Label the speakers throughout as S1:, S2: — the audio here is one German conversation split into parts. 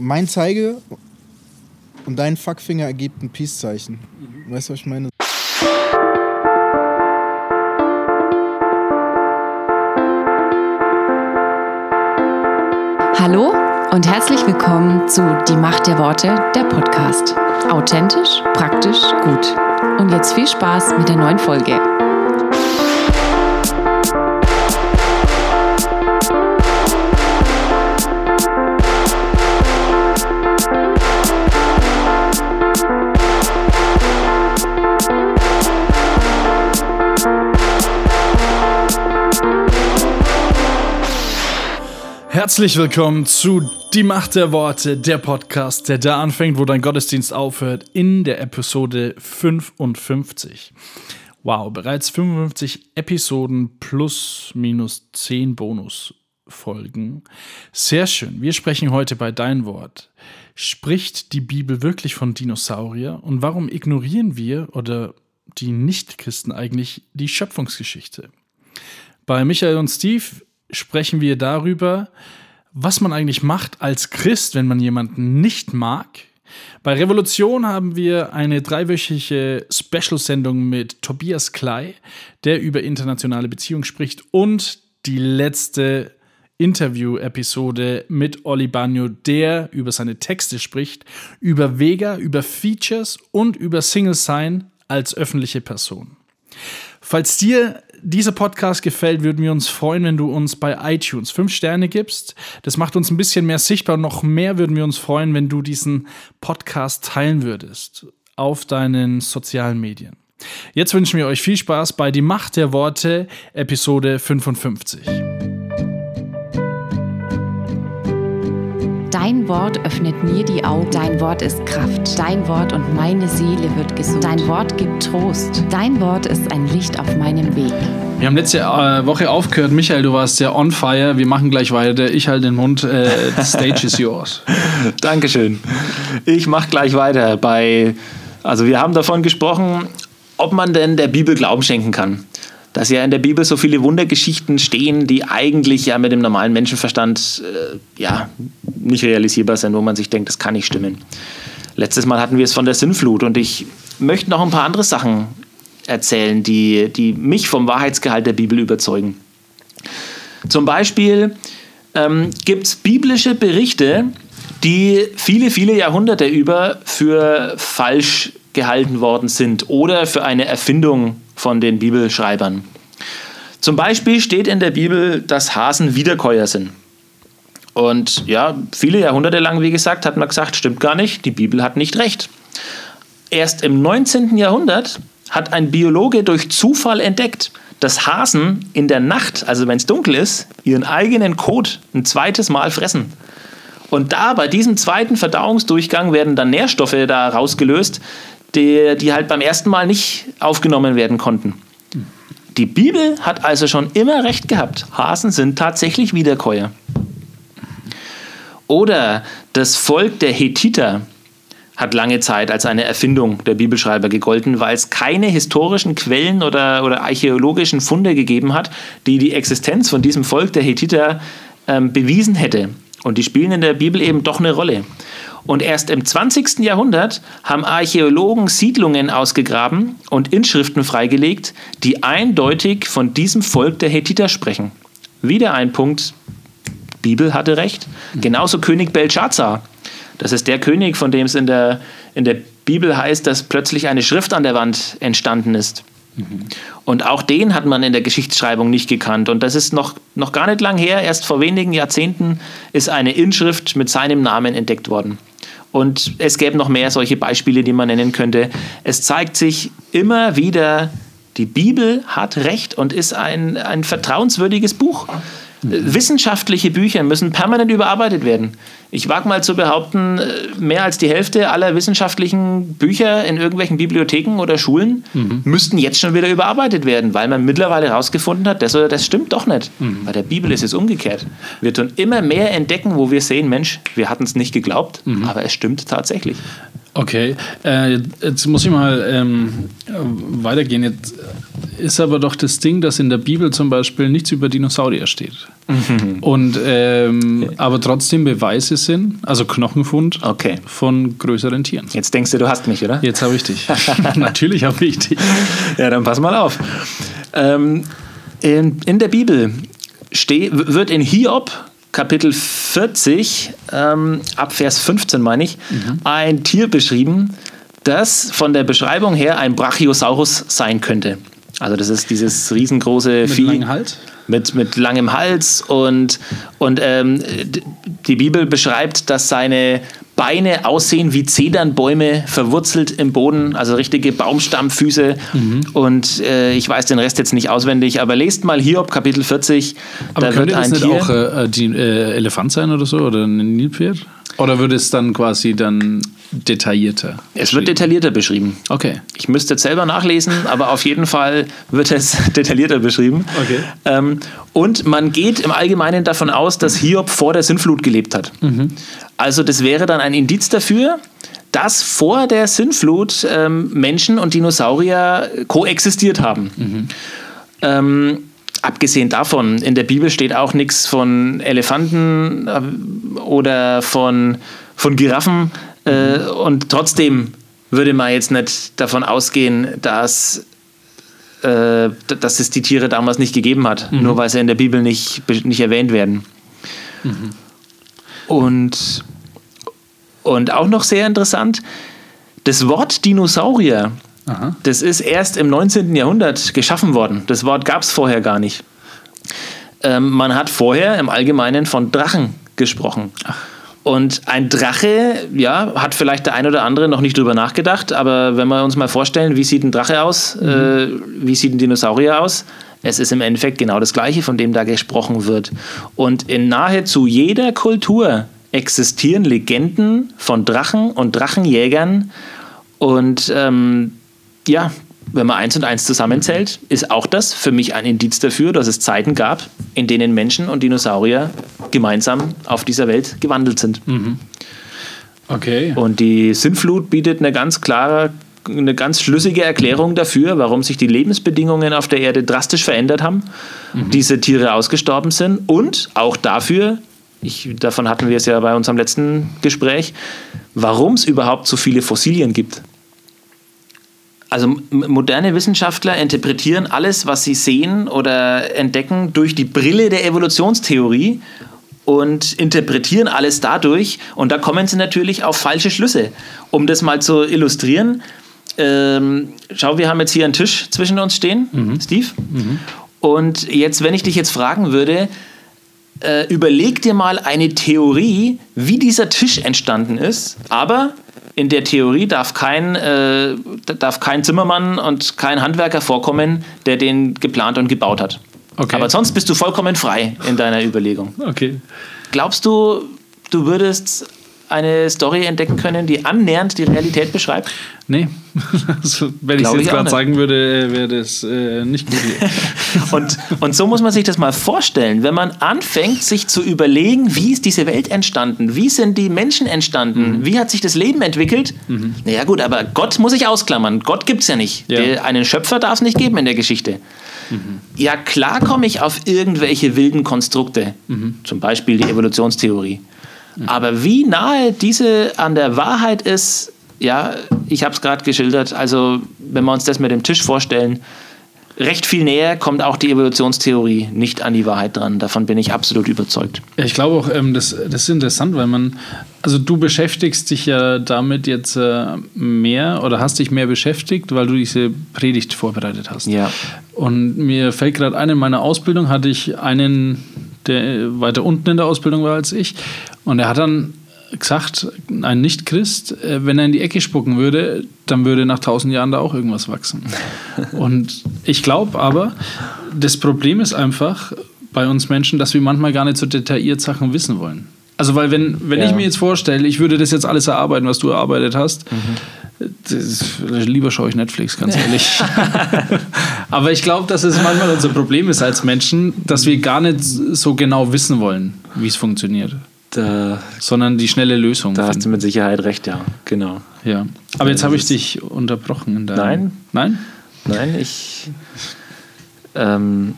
S1: mein Zeige und dein Fuckfinger ergibt ein Peace-Zeichen. Weißt du, was ich meine?
S2: Hallo und herzlich willkommen zu Die Macht der Worte, der Podcast. Authentisch, praktisch, gut. Und jetzt viel Spaß mit der neuen Folge.
S3: Herzlich willkommen zu Die Macht der Worte, der Podcast, der da anfängt, wo dein Gottesdienst aufhört, in der Episode 55. Wow, bereits 55 Episoden plus minus 10 Bonusfolgen. Sehr schön. Wir sprechen heute bei Dein Wort. Spricht die Bibel wirklich von Dinosaurier? Und warum ignorieren wir oder die Nichtchristen eigentlich die Schöpfungsgeschichte? Bei Michael und Steve sprechen wir darüber, was man eigentlich macht als Christ, wenn man jemanden nicht mag. Bei Revolution haben wir eine dreiwöchige Special-Sendung mit Tobias Klei, der über internationale Beziehungen spricht und die letzte Interview-Episode mit Oli Bagno, der über seine Texte spricht, über Vega, über Features und über Single Sign als öffentliche Person. Falls dir dieser Podcast gefällt, würden wir uns freuen, wenn du uns bei iTunes fünf Sterne gibst. Das macht uns ein bisschen mehr sichtbar. Noch mehr würden wir uns freuen, wenn du diesen Podcast teilen würdest auf deinen sozialen Medien. Jetzt wünschen wir euch viel Spaß bei Die Macht der Worte, Episode 55.
S2: Dein Wort öffnet mir die Augen. Dein Wort ist Kraft. Dein Wort und meine Seele wird gesund. Dein Wort gibt Trost. Dein Wort ist ein Licht auf meinem Weg.
S3: Wir haben letzte äh, Woche aufgehört. Michael, du warst ja on fire. Wir machen gleich weiter. Ich halte den Mund. Äh, the stage is yours.
S4: Dankeschön. Ich mache gleich weiter bei. Also, wir haben davon gesprochen, ob man denn der Bibel Glauben schenken kann dass ja in der Bibel so viele Wundergeschichten stehen, die eigentlich ja mit dem normalen Menschenverstand äh, ja nicht realisierbar sind, wo man sich denkt, das kann nicht stimmen. Letztes Mal hatten wir es von der Sinnflut und ich möchte noch ein paar andere Sachen erzählen, die, die mich vom Wahrheitsgehalt der Bibel überzeugen. Zum Beispiel ähm, gibt es biblische Berichte, die viele, viele Jahrhunderte über für falsch gehalten worden sind oder für eine Erfindung von den Bibelschreibern. Zum Beispiel steht in der Bibel, dass Hasen Wiederkäuer sind. Und ja, viele Jahrhunderte lang, wie gesagt, hat man gesagt, stimmt gar nicht, die Bibel hat nicht recht. Erst im 19. Jahrhundert hat ein Biologe durch Zufall entdeckt, dass Hasen in der Nacht, also wenn es dunkel ist, ihren eigenen Kot ein zweites Mal fressen. Und da bei diesem zweiten Verdauungsdurchgang werden dann Nährstoffe da rausgelöst, die, die halt beim ersten Mal nicht aufgenommen werden konnten. Die Bibel hat also schon immer recht gehabt. Hasen sind tatsächlich Wiederkäuer. Oder das Volk der Hethiter hat lange Zeit als eine Erfindung der Bibelschreiber gegolten, weil es keine historischen Quellen oder, oder archäologischen Funde gegeben hat, die die Existenz von diesem Volk der Hethiter ähm, bewiesen hätte. Und die spielen in der Bibel eben doch eine Rolle. Und erst im 20. Jahrhundert haben Archäologen Siedlungen ausgegraben und Inschriften freigelegt, die eindeutig von diesem Volk der Hethiter sprechen. Wieder ein Punkt, Bibel hatte recht. Genauso König Belshazzar. Das ist der König, von dem es in der, in der Bibel heißt, dass plötzlich eine Schrift an der Wand entstanden ist. Und auch den hat man in der Geschichtsschreibung nicht gekannt. Und das ist noch, noch gar nicht lang her, erst vor wenigen Jahrzehnten ist eine Inschrift mit seinem Namen entdeckt worden. Und es gäbe noch mehr solche Beispiele, die man nennen könnte. Es zeigt sich immer wieder, die Bibel hat Recht und ist ein, ein vertrauenswürdiges Buch. Wissenschaftliche Bücher müssen permanent überarbeitet werden. Ich wage mal zu behaupten, mehr als die Hälfte aller wissenschaftlichen Bücher in irgendwelchen Bibliotheken oder Schulen mhm. müssten jetzt schon wieder überarbeitet werden, weil man mittlerweile herausgefunden hat, das oder das stimmt doch nicht. Mhm. Bei der Bibel ist es umgekehrt. Wir tun immer mehr entdecken, wo wir sehen, Mensch, wir hatten es nicht geglaubt, mhm. aber es stimmt tatsächlich.
S3: Okay, äh, jetzt muss ich mal ähm, weitergehen. Jetzt ist aber doch das Ding, dass in der Bibel zum Beispiel nichts über Dinosaurier steht. Und ähm, aber trotzdem Beweise sind, also Knochenfund
S4: Okay.
S3: von größeren Tieren.
S4: Jetzt denkst du, du hast mich, oder?
S3: Jetzt habe ich dich. Natürlich habe ich dich.
S4: Ja, dann pass mal auf. Ähm, in, in der Bibel steh, wird in Hiob, Kapitel 40, ähm, ab Vers 15 meine ich, ein Tier beschrieben, das von der Beschreibung her ein Brachiosaurus sein könnte. Also das ist dieses riesengroße
S3: Mit
S4: Vieh
S3: langem Hals?
S4: Mit, mit langem Hals und, und ähm, die Bibel beschreibt, dass seine Beine aussehen wie Zedernbäume verwurzelt im Boden, also richtige Baumstammfüße. Und äh, ich weiß den Rest jetzt nicht auswendig, aber lest mal Hiob Kapitel 40.
S3: Aber
S4: da
S3: könnte
S4: wird
S3: das
S4: ein
S3: nicht
S4: Tier.
S3: auch äh, die äh, Elefant sein oder so? Oder ein Nilpferd? Oder würde es dann quasi dann detaillierter?
S4: es wird detaillierter beschrieben.
S3: Okay.
S4: Ich müsste jetzt selber nachlesen, aber auf jeden Fall wird es detaillierter beschrieben.
S3: Okay.
S4: Ähm, und man geht im Allgemeinen davon aus, dass Hiob vor der Sintflut gelebt hat. Also das wäre dann ein Indiz dafür, dass vor der Sintflut ähm, Menschen und Dinosaurier koexistiert haben. Ähm, abgesehen davon, in der Bibel steht auch nichts von Elefanten äh, oder von, von Giraffen. Äh, und trotzdem würde man jetzt nicht davon ausgehen, dass, äh, dass es die Tiere damals nicht gegeben hat, nur weil sie in der Bibel nicht, nicht erwähnt werden. Und, und auch noch sehr interessant, das Wort Dinosaurier,
S3: Aha.
S4: das ist erst im 19. Jahrhundert geschaffen worden. Das Wort gab es vorher gar nicht. Ähm, man hat vorher im Allgemeinen von Drachen gesprochen. Und ein Drache, ja, hat vielleicht der ein oder andere noch nicht drüber nachgedacht, aber wenn wir uns mal vorstellen, wie sieht ein Drache aus, äh, wie sieht ein Dinosaurier aus, es ist im Endeffekt genau das Gleiche, von dem da gesprochen wird. Und in nahezu jeder Kultur existieren Legenden von Drachen und Drachenjägern. Und ähm, ja, wenn man eins und eins zusammenzählt, ist auch das für mich ein Indiz dafür, dass es Zeiten gab, in denen Menschen und Dinosaurier gemeinsam auf dieser Welt gewandelt sind.
S3: Okay.
S4: Und die Sintflut bietet eine ganz klare, eine ganz schlüssige Erklärung dafür, warum sich die Lebensbedingungen auf der Erde drastisch verändert haben, diese Tiere ausgestorben sind und auch dafür, ich, davon hatten wir es ja bei unserem letzten Gespräch, warum es überhaupt so viele Fossilien gibt. Also moderne Wissenschaftler interpretieren alles, was sie sehen oder entdecken, durch die Brille der Evolutionstheorie und interpretieren alles dadurch. Und da kommen sie natürlich auf falsche Schlüsse. Um das mal zu illustrieren, ähm, schau, wir haben jetzt hier einen Tisch zwischen uns stehen, Steve. Und jetzt, wenn ich dich jetzt fragen würde, äh, überleg dir mal eine Theorie, wie dieser Tisch entstanden ist, aber in der Theorie darf kein, äh, darf kein Zimmermann und kein Handwerker vorkommen, der den geplant und gebaut hat.
S3: Okay.
S4: Aber sonst bist du vollkommen frei in deiner Überlegung.
S3: Okay.
S4: Glaubst du, du würdest eine Story entdecken können, die annähernd die Realität beschreibt?
S3: Nee. Also, wenn ich es jetzt gerade sagen würde, wäre das äh, nicht gut.
S4: Und, und so muss man sich das mal vorstellen, wenn man anfängt, sich zu überlegen, wie ist diese Welt entstanden, wie sind die Menschen entstanden, wie hat sich das Leben entwickelt. Naja gut, aber Gott muss ich ausklammern. Gott gibt es ja nicht.
S3: Ja.
S4: Der, einen Schöpfer darf es nicht geben in der Geschichte. Ja, klar komme ich auf irgendwelche wilden Konstrukte, zum Beispiel die Evolutionstheorie. Aber wie nahe diese an der Wahrheit ist, ja, ich habe es gerade geschildert, also wenn wir uns das mit dem Tisch vorstellen, recht viel näher kommt auch die Evolutionstheorie nicht an die Wahrheit dran. Davon bin ich absolut überzeugt.
S3: Ich glaube auch, ähm, das, das ist interessant, weil man, also du beschäftigst dich ja damit jetzt äh, mehr oder hast dich mehr beschäftigt, weil du diese Predigt vorbereitet hast.
S4: Ja.
S3: Und mir fällt gerade ein, in meiner Ausbildung hatte ich einen, der weiter unten in der Ausbildung war als ich. Und er hat dann gesagt, ein Nicht-Christ, äh, wenn er in die Ecke spucken würde, dann würde nach tausend Jahren da auch irgendwas wachsen. Und ich glaube aber, das Problem ist einfach bei uns Menschen, dass wir manchmal gar nicht so detailliert Sachen wissen wollen. Also, weil wenn, wenn
S4: Ja.
S3: ich mir jetzt vorstelle, ich würde das jetzt alles erarbeiten, was du erarbeitet hast, das, lieber schaue ich Netflix, ganz ehrlich. Aber ich glaube, dass es manchmal unser Problem ist als Menschen, dass wir gar nicht so genau wissen wollen, wie es funktioniert,
S4: Da,
S3: sondern die schnelle Lösung.
S4: da hast
S3: finden.
S4: du mit Sicherheit recht, ja. Genau.
S3: ja. Aber jetzt habe ich dich unterbrochen. In deinem,
S4: Nein.
S3: Nein?
S4: Nein, ich. Ähm,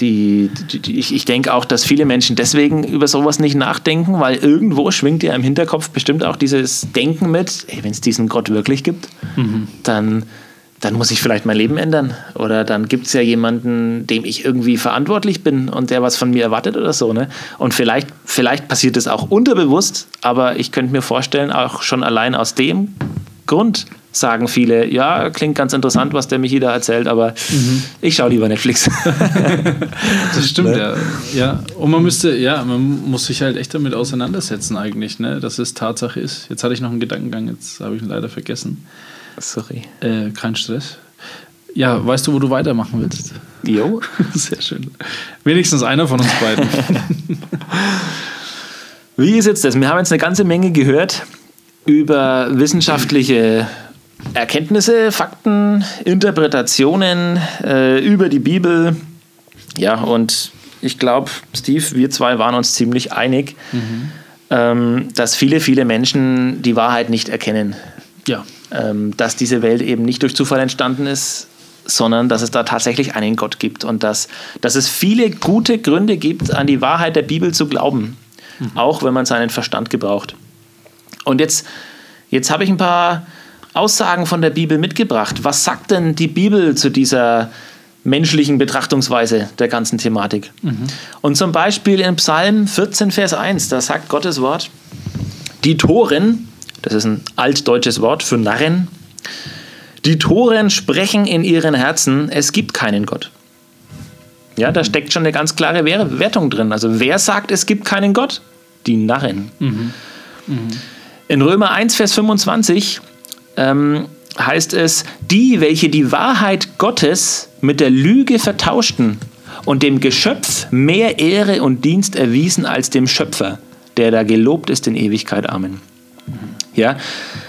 S4: die, die, die, ich, ich denke auch, dass viele Menschen deswegen über sowas nicht nachdenken, weil irgendwo schwingt ja im Hinterkopf bestimmt auch dieses Denken mit, wenn es diesen Gott wirklich gibt, mhm. dann, dann muss ich vielleicht mein Leben ändern. Oder dann gibt es ja jemanden, dem ich irgendwie verantwortlich bin und der was von mir erwartet oder so. Ne? Und vielleicht, vielleicht passiert es auch unterbewusst, aber ich könnte mir vorstellen, auch schon allein aus dem Grund sagen viele, ja, klingt ganz interessant, was der Michi da erzählt, aber mhm. ich schaue lieber Netflix.
S3: das stimmt, ne? ja. ja. Und man müsste, ja, man muss sich halt echt damit auseinandersetzen eigentlich, ne? dass es Tatsache ist. Jetzt hatte ich noch einen Gedankengang, jetzt habe ich ihn leider vergessen.
S4: Sorry.
S3: Äh, kein Stress. Ja, weißt du, wo du weitermachen willst?
S4: Jo.
S3: Sehr schön. Wenigstens einer von uns beiden.
S4: Wie ist jetzt das? Wir haben jetzt eine ganze Menge gehört über wissenschaftliche Erkenntnisse, Fakten, Interpretationen äh, über die Bibel. Ja, und ich glaube, Steve, wir zwei waren uns ziemlich einig, mhm. ähm, dass viele, viele Menschen die Wahrheit nicht erkennen.
S3: Ja.
S4: Ähm, dass diese Welt eben nicht durch Zufall entstanden ist, sondern dass es da tatsächlich einen Gott gibt und dass, dass es viele gute Gründe gibt, an die Wahrheit der Bibel zu glauben, mhm. auch wenn man seinen Verstand gebraucht. Und jetzt, jetzt habe ich ein paar Aussagen von der Bibel mitgebracht. Was sagt denn die Bibel zu dieser menschlichen Betrachtungsweise der ganzen Thematik? Mhm. Und zum Beispiel in Psalm 14, Vers 1, da sagt Gottes Wort, die Toren, das ist ein altdeutsches Wort für Narren, die Toren sprechen in ihren Herzen, es gibt keinen Gott. Ja, da steckt schon eine ganz klare Wertung drin. Also wer sagt, es gibt keinen Gott? Die Narren. Mhm. Mhm. In Römer 1, Vers 25 ähm, heißt es, die, welche die Wahrheit Gottes mit der Lüge vertauschten und dem Geschöpf mehr Ehre und Dienst erwiesen als dem Schöpfer, der da gelobt ist in Ewigkeit. Amen. Ja,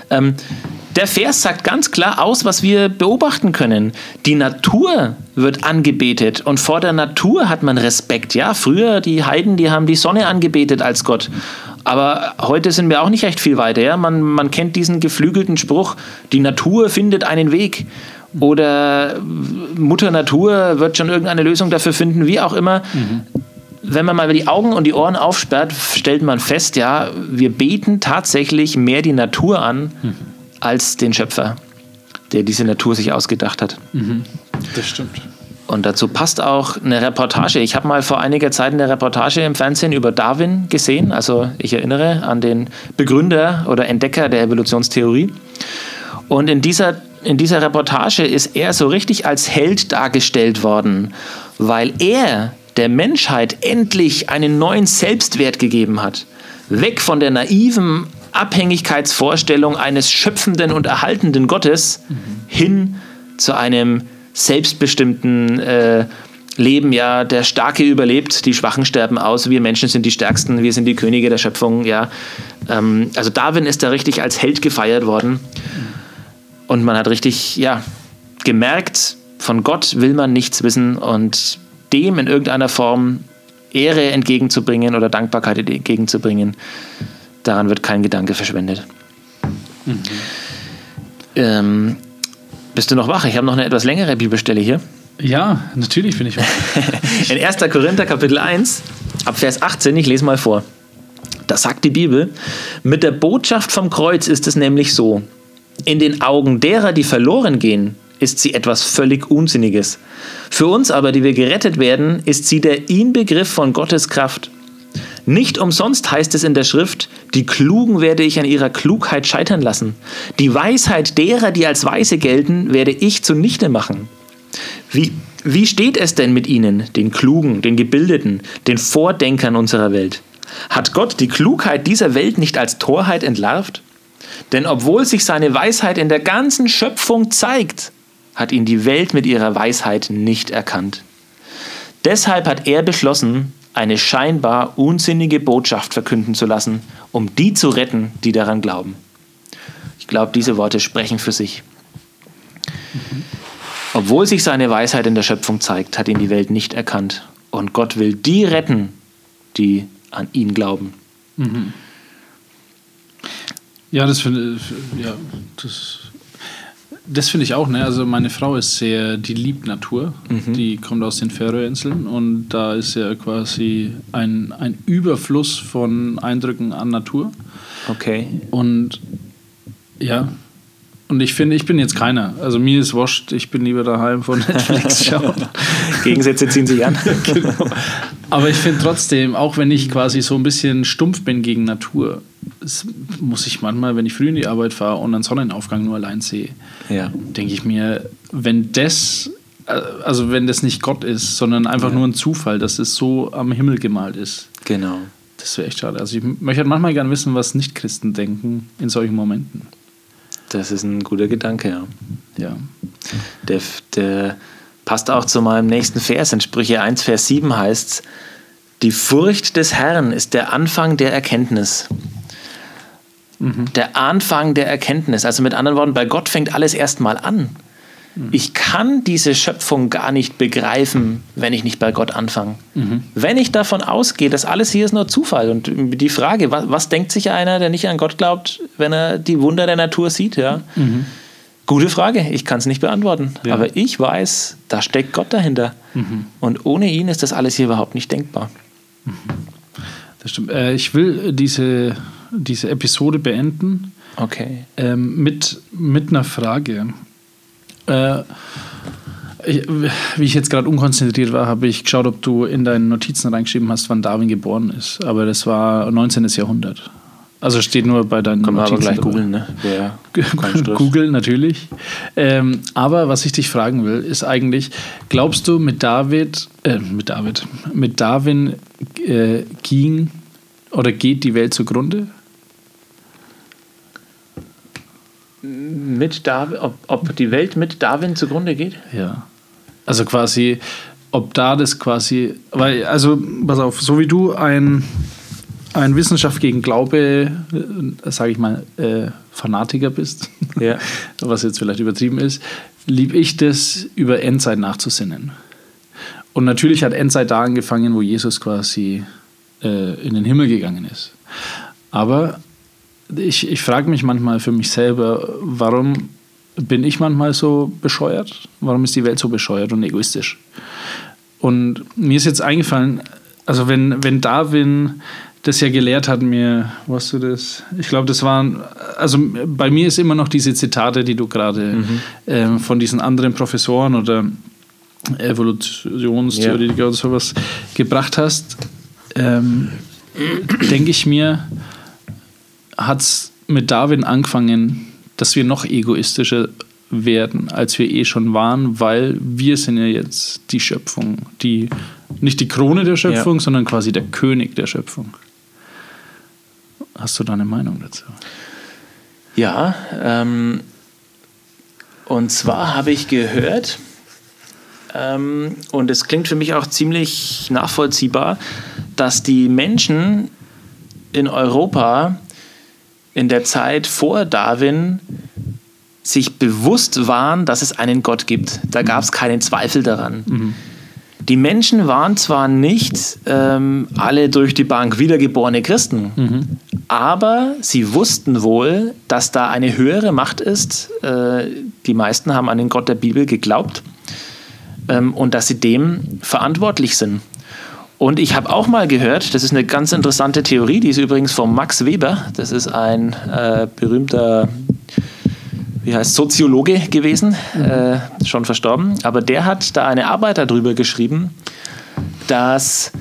S4: ähm, der Vers sagt ganz klar aus, was wir beobachten können. Die Natur wird angebetet und vor der Natur hat man Respekt. Ja, früher die Heiden, die haben die Sonne angebetet als Gott. Aber heute sind wir auch nicht recht viel weiter. Ja? Man, man kennt diesen geflügelten Spruch, die Natur findet einen Weg. Oder Mutter Natur wird schon irgendeine Lösung dafür finden, wie auch immer. Mhm. Wenn man mal die Augen und die Ohren aufsperrt, stellt man fest, ja, wir beten tatsächlich mehr die Natur an mhm. als den Schöpfer, der diese Natur sich ausgedacht hat.
S3: Mhm. Das stimmt.
S4: Und dazu passt auch eine Reportage. Ich habe mal vor einiger Zeit eine Reportage im Fernsehen über Darwin gesehen. Also ich erinnere an den Begründer oder Entdecker der Evolutionstheorie. Und in dieser, in dieser Reportage ist er so richtig als Held dargestellt worden, weil er der Menschheit endlich einen neuen Selbstwert gegeben hat. Weg von der naiven Abhängigkeitsvorstellung eines schöpfenden und erhaltenden Gottes mhm. hin zu einem selbstbestimmten äh, Leben, ja, der Starke überlebt, die Schwachen sterben aus, wir Menschen sind die Stärksten, wir sind die Könige der Schöpfung, ja. Ähm, also Darwin ist da richtig als Held gefeiert worden. Und man hat richtig, ja, gemerkt, von Gott will man nichts wissen und dem in irgendeiner Form Ehre entgegenzubringen oder Dankbarkeit entgegenzubringen, daran wird kein Gedanke verschwendet. Mhm. Ähm, bist du noch wach? Ich habe noch eine etwas längere Bibelstelle hier.
S3: Ja, natürlich bin ich wach.
S4: In 1. Korinther Kapitel 1, ab Vers 18, ich lese mal vor. Da sagt die Bibel, mit der Botschaft vom Kreuz ist es nämlich so, in den Augen derer, die verloren gehen, ist sie etwas völlig Unsinniges. Für uns aber, die wir gerettet werden, ist sie der Inbegriff von Gottes Kraft. Nicht umsonst heißt es in der Schrift, die Klugen werde ich an ihrer Klugheit scheitern lassen. Die Weisheit derer, die als Weise gelten, werde ich zunichte machen. Wie, wie steht es denn mit ihnen, den Klugen, den Gebildeten, den Vordenkern unserer Welt? Hat Gott die Klugheit dieser Welt nicht als Torheit entlarvt? Denn obwohl sich seine Weisheit in der ganzen Schöpfung zeigt, hat ihn die Welt mit ihrer Weisheit nicht erkannt. Deshalb hat er beschlossen, eine scheinbar unsinnige Botschaft verkünden zu lassen, um die zu retten, die daran glauben. Ich glaube, diese Worte sprechen für sich. Obwohl sich seine Weisheit in der Schöpfung zeigt, hat ihn die Welt nicht erkannt. Und Gott will die retten, die an ihn glauben. Mhm.
S3: Ja, das finde ja, das das finde ich auch, ne? Also meine Frau ist sehr, die liebt Natur. Die kommt aus den Färöerinseln und da ist ja quasi ein, ein Überfluss von Eindrücken an Natur.
S4: Okay.
S3: Und ja, und ich finde, ich bin jetzt keiner. Also mir ist wurscht, ich bin lieber daheim von Netflix schauen.
S4: Gegensätze ziehen sich an.
S3: genau. Aber ich finde trotzdem, auch wenn ich quasi so ein bisschen stumpf bin gegen Natur, muss ich manchmal, wenn ich früh in die Arbeit fahre und einen Sonnenaufgang nur allein sehe,
S4: Ja.
S3: denke ich mir, wenn das, äh, also wenn das nicht Gott ist, sondern einfach
S4: Ja.
S3: nur ein Zufall, dass es so am Himmel gemalt ist,
S4: Genau.
S3: das wäre echt schade. Also ich möchte manchmal gerne wissen, was Nichtchristen denken in solchen Momenten.
S4: Das ist ein guter Gedanke, ja.
S3: Ja.
S4: Der, der passt auch zu meinem nächsten Vers. In Sprüche 1, Vers 7 heißt es, die Furcht des Herrn ist der Anfang der Erkenntnis. Der Anfang der Erkenntnis. Also mit anderen Worten, bei Gott fängt alles erstmal an. Ich kann diese Schöpfung gar nicht begreifen, wenn ich nicht bei Gott anfange. Wenn ich davon ausgehe, dass alles hier ist nur Zufall und die Frage, was, was denkt sich einer, der nicht an Gott glaubt, wenn er die Wunder der Natur sieht, ja? Gute Frage, ich kann es nicht beantworten.
S3: Ja.
S4: Aber ich weiß, da steckt Gott dahinter. Und ohne ihn ist das alles hier überhaupt nicht denkbar.
S3: Das stimmt. Äh, ich will diese, diese Episode beenden
S4: Okay.
S3: ähm, mit, mit einer Frage. Äh, ich, wie ich jetzt gerade unkonzentriert war, habe ich geschaut, ob du in deinen Notizen reingeschrieben hast, wann Darwin geboren ist. Aber das war 19. Jahrhundert. Also steht nur bei deinen
S4: Können wir aber gleich googeln, ne? Stress.
S3: Google natürlich. Ähm, aber was ich dich fragen will, ist eigentlich, glaubst du mit David, äh, mit David, mit Darwin äh, ging oder geht die Welt zugrunde?
S4: Mit Darwin, ob, ob die Welt mit Darwin zugrunde geht?
S3: Ja. Also quasi, ob da das quasi, weil, also, pass auf, so wie du ein, ein Wissenschaft gegen Glaube, äh, sage ich mal, äh, Fanatiker bist,
S4: Ja.
S3: was jetzt vielleicht übertrieben ist, lieb ich das, über Endzeit nachzusinnen. Und natürlich hat Endzeit da angefangen, wo Jesus quasi äh, in den Himmel gegangen ist. Aber ich, ich frage mich manchmal für mich selber, warum bin ich manchmal so bescheuert? Warum ist die Welt so bescheuert und egoistisch? Und mir ist jetzt eingefallen, also wenn, wenn Darwin das ja gelehrt hat, mir, was du das? Ich glaube, das waren, also bei mir ist immer noch diese Zitate, die du gerade ähm, von diesen anderen Professoren oder Evolutionstheoretiker oder sowas gebracht hast, ähm, denke ich mir, hat es mit Darwin angefangen, dass wir noch egoistischer werden, als wir eh schon waren, weil wir sind ja jetzt die Schöpfung, die nicht die Krone der Schöpfung,
S4: Ja.
S3: sondern quasi der König der Schöpfung. Hast du da eine Meinung dazu?
S4: Ja, ähm, und zwar habe ich gehört, ähm, und es klingt für mich auch ziemlich nachvollziehbar, dass die Menschen in Europa in der Zeit vor Darwin sich bewusst waren, dass es einen Gott gibt. Da gab es keinen Zweifel daran. Die Menschen waren zwar nicht ähm, alle durch die Bank wiedergeborene Christen, aber sie wussten wohl, dass da eine höhere Macht ist. Äh, die meisten haben an den Gott der Bibel geglaubt ähm, und dass sie dem verantwortlich sind. Und ich habe auch mal gehört, das ist eine ganz interessante Theorie, die ist übrigens von Max Weber, das ist ein äh, berühmter wie heißt Soziologe gewesen, äh, schon verstorben, aber der hat da eine Arbeit darüber geschrieben, dass,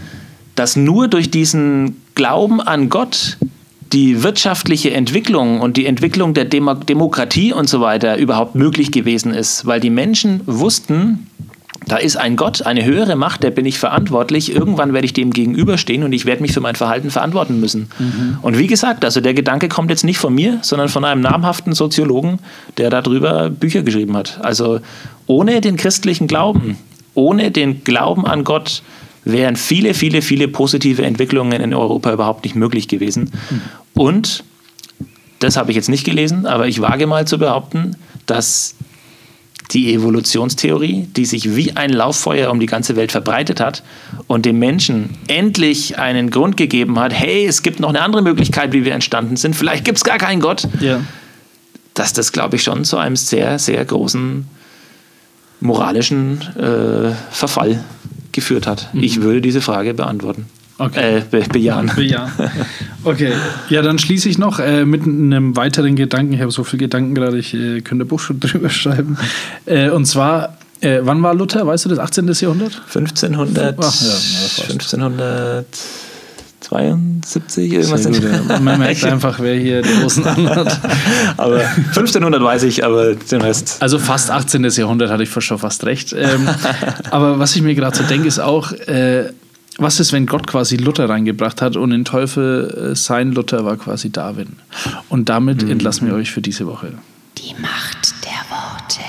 S4: dass nur durch diesen Glauben an Gott die wirtschaftliche Entwicklung und die Entwicklung der Demo Demokratie und so weiter überhaupt möglich gewesen ist, weil die Menschen wussten, da ist ein Gott, eine höhere Macht, der bin ich verantwortlich. Irgendwann werde ich dem gegenüberstehen und ich werde mich für mein Verhalten verantworten müssen. Und wie gesagt, also der Gedanke kommt jetzt nicht von mir, sondern von einem namhaften Soziologen, der darüber Bücher geschrieben hat. Also ohne den christlichen Glauben, ohne den Glauben an Gott wären viele, viele, viele positive Entwicklungen in Europa überhaupt nicht möglich gewesen. Und das habe ich jetzt nicht gelesen, aber ich wage mal zu behaupten, dass die Evolutionstheorie, die sich wie ein Lauffeuer um die ganze Welt verbreitet hat und dem Menschen endlich einen Grund gegeben hat, hey, es gibt noch eine andere Möglichkeit, wie wir entstanden sind, vielleicht gibt es gar keinen Gott,
S3: Ja.
S4: dass das, glaube ich, schon zu einem sehr, sehr großen moralischen äh, Verfall geführt hat.
S3: Mhm.
S4: Ich würde diese Frage beantworten.
S3: Okay.
S4: Äh, be bejahen.
S3: Ja. Okay, ja, dann schließe ich noch äh, mit einem weiteren Gedanken. Ich habe so viele Gedanken gerade, ich äh, könnte ein Buch schon drüber schreiben. Äh, und zwar, äh, wann war Luther? Weißt du das? 18. Jahrhundert?
S4: 1500,
S3: Ach, ja, ja, fast.
S4: 1572, irgendwas.
S3: Sehr gut, ja. Man merkt einfach, wer hier die Hosen anhat.
S4: aber 1500 weiß ich, aber den Rest.
S3: Also fast 18. Jahrhundert hatte ich schon fast recht. Ähm, aber was ich mir gerade so denke, ist auch, äh, was ist, wenn Gott quasi Luther reingebracht hat und in Teufel äh, sein Luther war quasi Darwin. Und damit entlassen wir euch für diese Woche.
S2: Die Macht der Worte.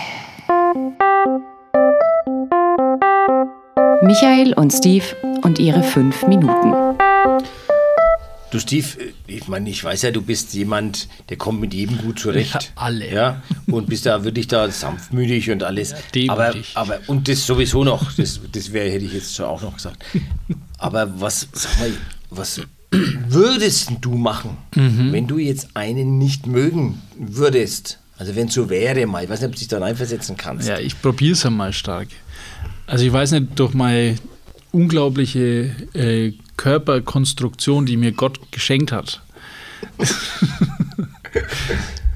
S2: Michael und Steve und ihre fünf Minuten.
S5: Du Steve, ich meine, ich weiß ja, du bist jemand, der kommt mit jedem gut zurecht.
S3: Ja, alle.
S5: Ja, und bist da wirklich da sanftmütig und alles. aber,
S3: demütig.
S5: aber, und das sowieso noch, das, das wäre, hätte ich jetzt schon auch noch gesagt. Aber was, sag mal, was würdest du machen,
S3: Mhm.
S5: wenn du jetzt einen nicht mögen würdest? Also wenn es so wäre mal, ich weiß nicht, ob du dich da reinversetzen kannst.
S3: Ja, ich probiere es einmal stark. Also ich weiß nicht, durch meine unglaubliche äh, Körperkonstruktion, die mir Gott geschenkt hat,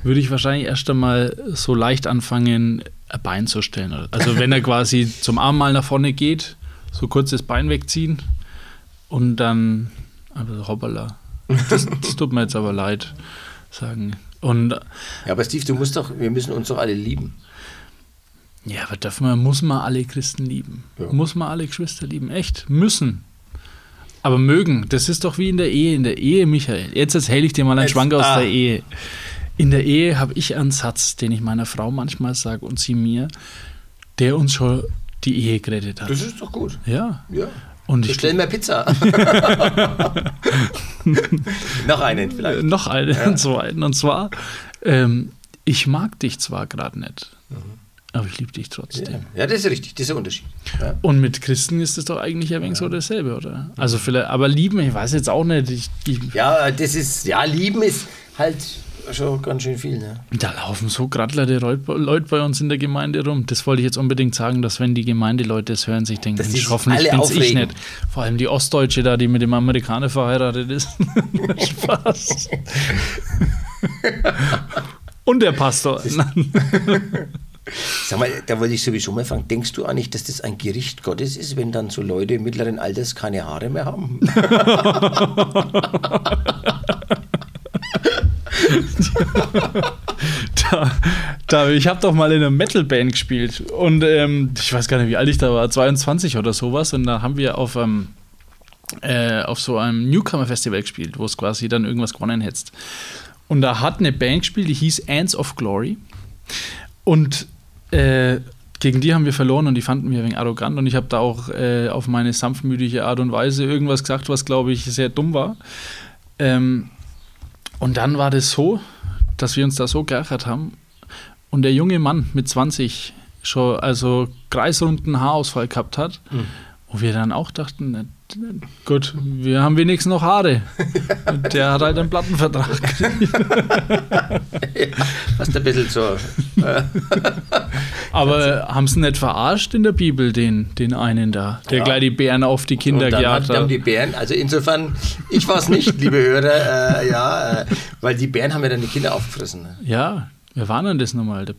S3: würde ich wahrscheinlich erst einmal so leicht anfangen, ein Bein zu stellen. Also wenn er quasi zum Arm mal nach vorne geht, so kurz das Bein wegziehen und dann, also hoppala, das, das tut mir jetzt aber leid sagen. Und
S5: Ja, aber Steve, du musst doch, wir müssen uns doch alle lieben.
S3: Ja, aber darf man, muss man alle Christen lieben.
S5: Ja.
S3: Muss man alle Geschwister lieben. Echt. Müssen. Aber mögen, das ist doch wie in der Ehe. In der Ehe, Michael. Jetzt erzähle ich dir mal einen Schwank aus
S5: ah.
S3: der Ehe. In der Ehe habe ich einen Satz, den ich meiner Frau manchmal sage und sie mir, der uns schon die Ehe gerettet hat.
S5: Das ist doch gut.
S3: Ja.
S5: Ja.
S3: Und ich
S5: Bestellen wir Pizza. Noch einen vielleicht.
S3: Noch einen und zweiten. Und zwar, ähm, ich mag dich zwar gerade nicht, aber ich liebe dich trotzdem.
S5: Ja, das ist richtig, das ist der Unterschied. Ja.
S3: Und mit Christen ist es doch eigentlich ein wenig so dasselbe, oder? Also vielleicht, aber lieben, ich weiß jetzt auch nicht. Ich, ich,
S5: ja, das ist, ja, lieben ist halt schon ganz schön viel. Ne?
S3: da laufen so gradlerte Leut- Leute bei uns in der Gemeinde rum. Das wollte ich jetzt unbedingt sagen, dass wenn die Gemeindeleute das hören, sich denken,
S5: die
S3: Mensch, hoffentlich bin's ich
S5: aufregen.
S3: nicht. Vor allem die Ostdeutsche da, die mit dem Amerikaner verheiratet ist. Spaß. Und der Pastor.
S5: Sag mal, da wollte ich sowieso mal fragen, denkst du eigentlich, dass das ein Gericht Gottes ist, wenn dann so Leute mittleren Alters keine Haare mehr haben?
S3: da, da, ich habe doch mal in einer Metalband gespielt und ähm, ich weiß gar nicht, wie alt ich da war, 22 oder sowas. Und da haben wir auf, ähm, äh, auf so einem Newcomer-Festival gespielt, wo es quasi dann irgendwas gewonnen hättest. Und da hat eine Band gespielt, die hieß Ants of Glory. Und äh, gegen die haben wir verloren und die fanden wir ein wenig arrogant. Und ich habe da auch äh, auf meine sanftmütige Art und Weise irgendwas gesagt, was, glaube ich, sehr dumm war. Ähm, und dann war das so, dass wir uns da so geärgert haben. Und der junge Mann mit 20 schon also kreisrunden Haarausfall gehabt hat. Wo wir dann auch dachten, gut, wir haben wenigstens noch Haare. Und der hat halt einen Plattenvertrag.
S5: Fast ein bisschen so.
S3: Aber haben sie nicht verarscht in der Bibel, den, den einen da, der
S5: Ja.
S3: gleich die Bären auf die Kinder gejagt
S5: hat? die Bären, also insofern, ich war es nicht, liebe Hörer, äh, ja, äh, weil die Bären haben ja dann die Kinder aufgefressen. Ne?
S3: Ja, wer war denn das nochmal? Der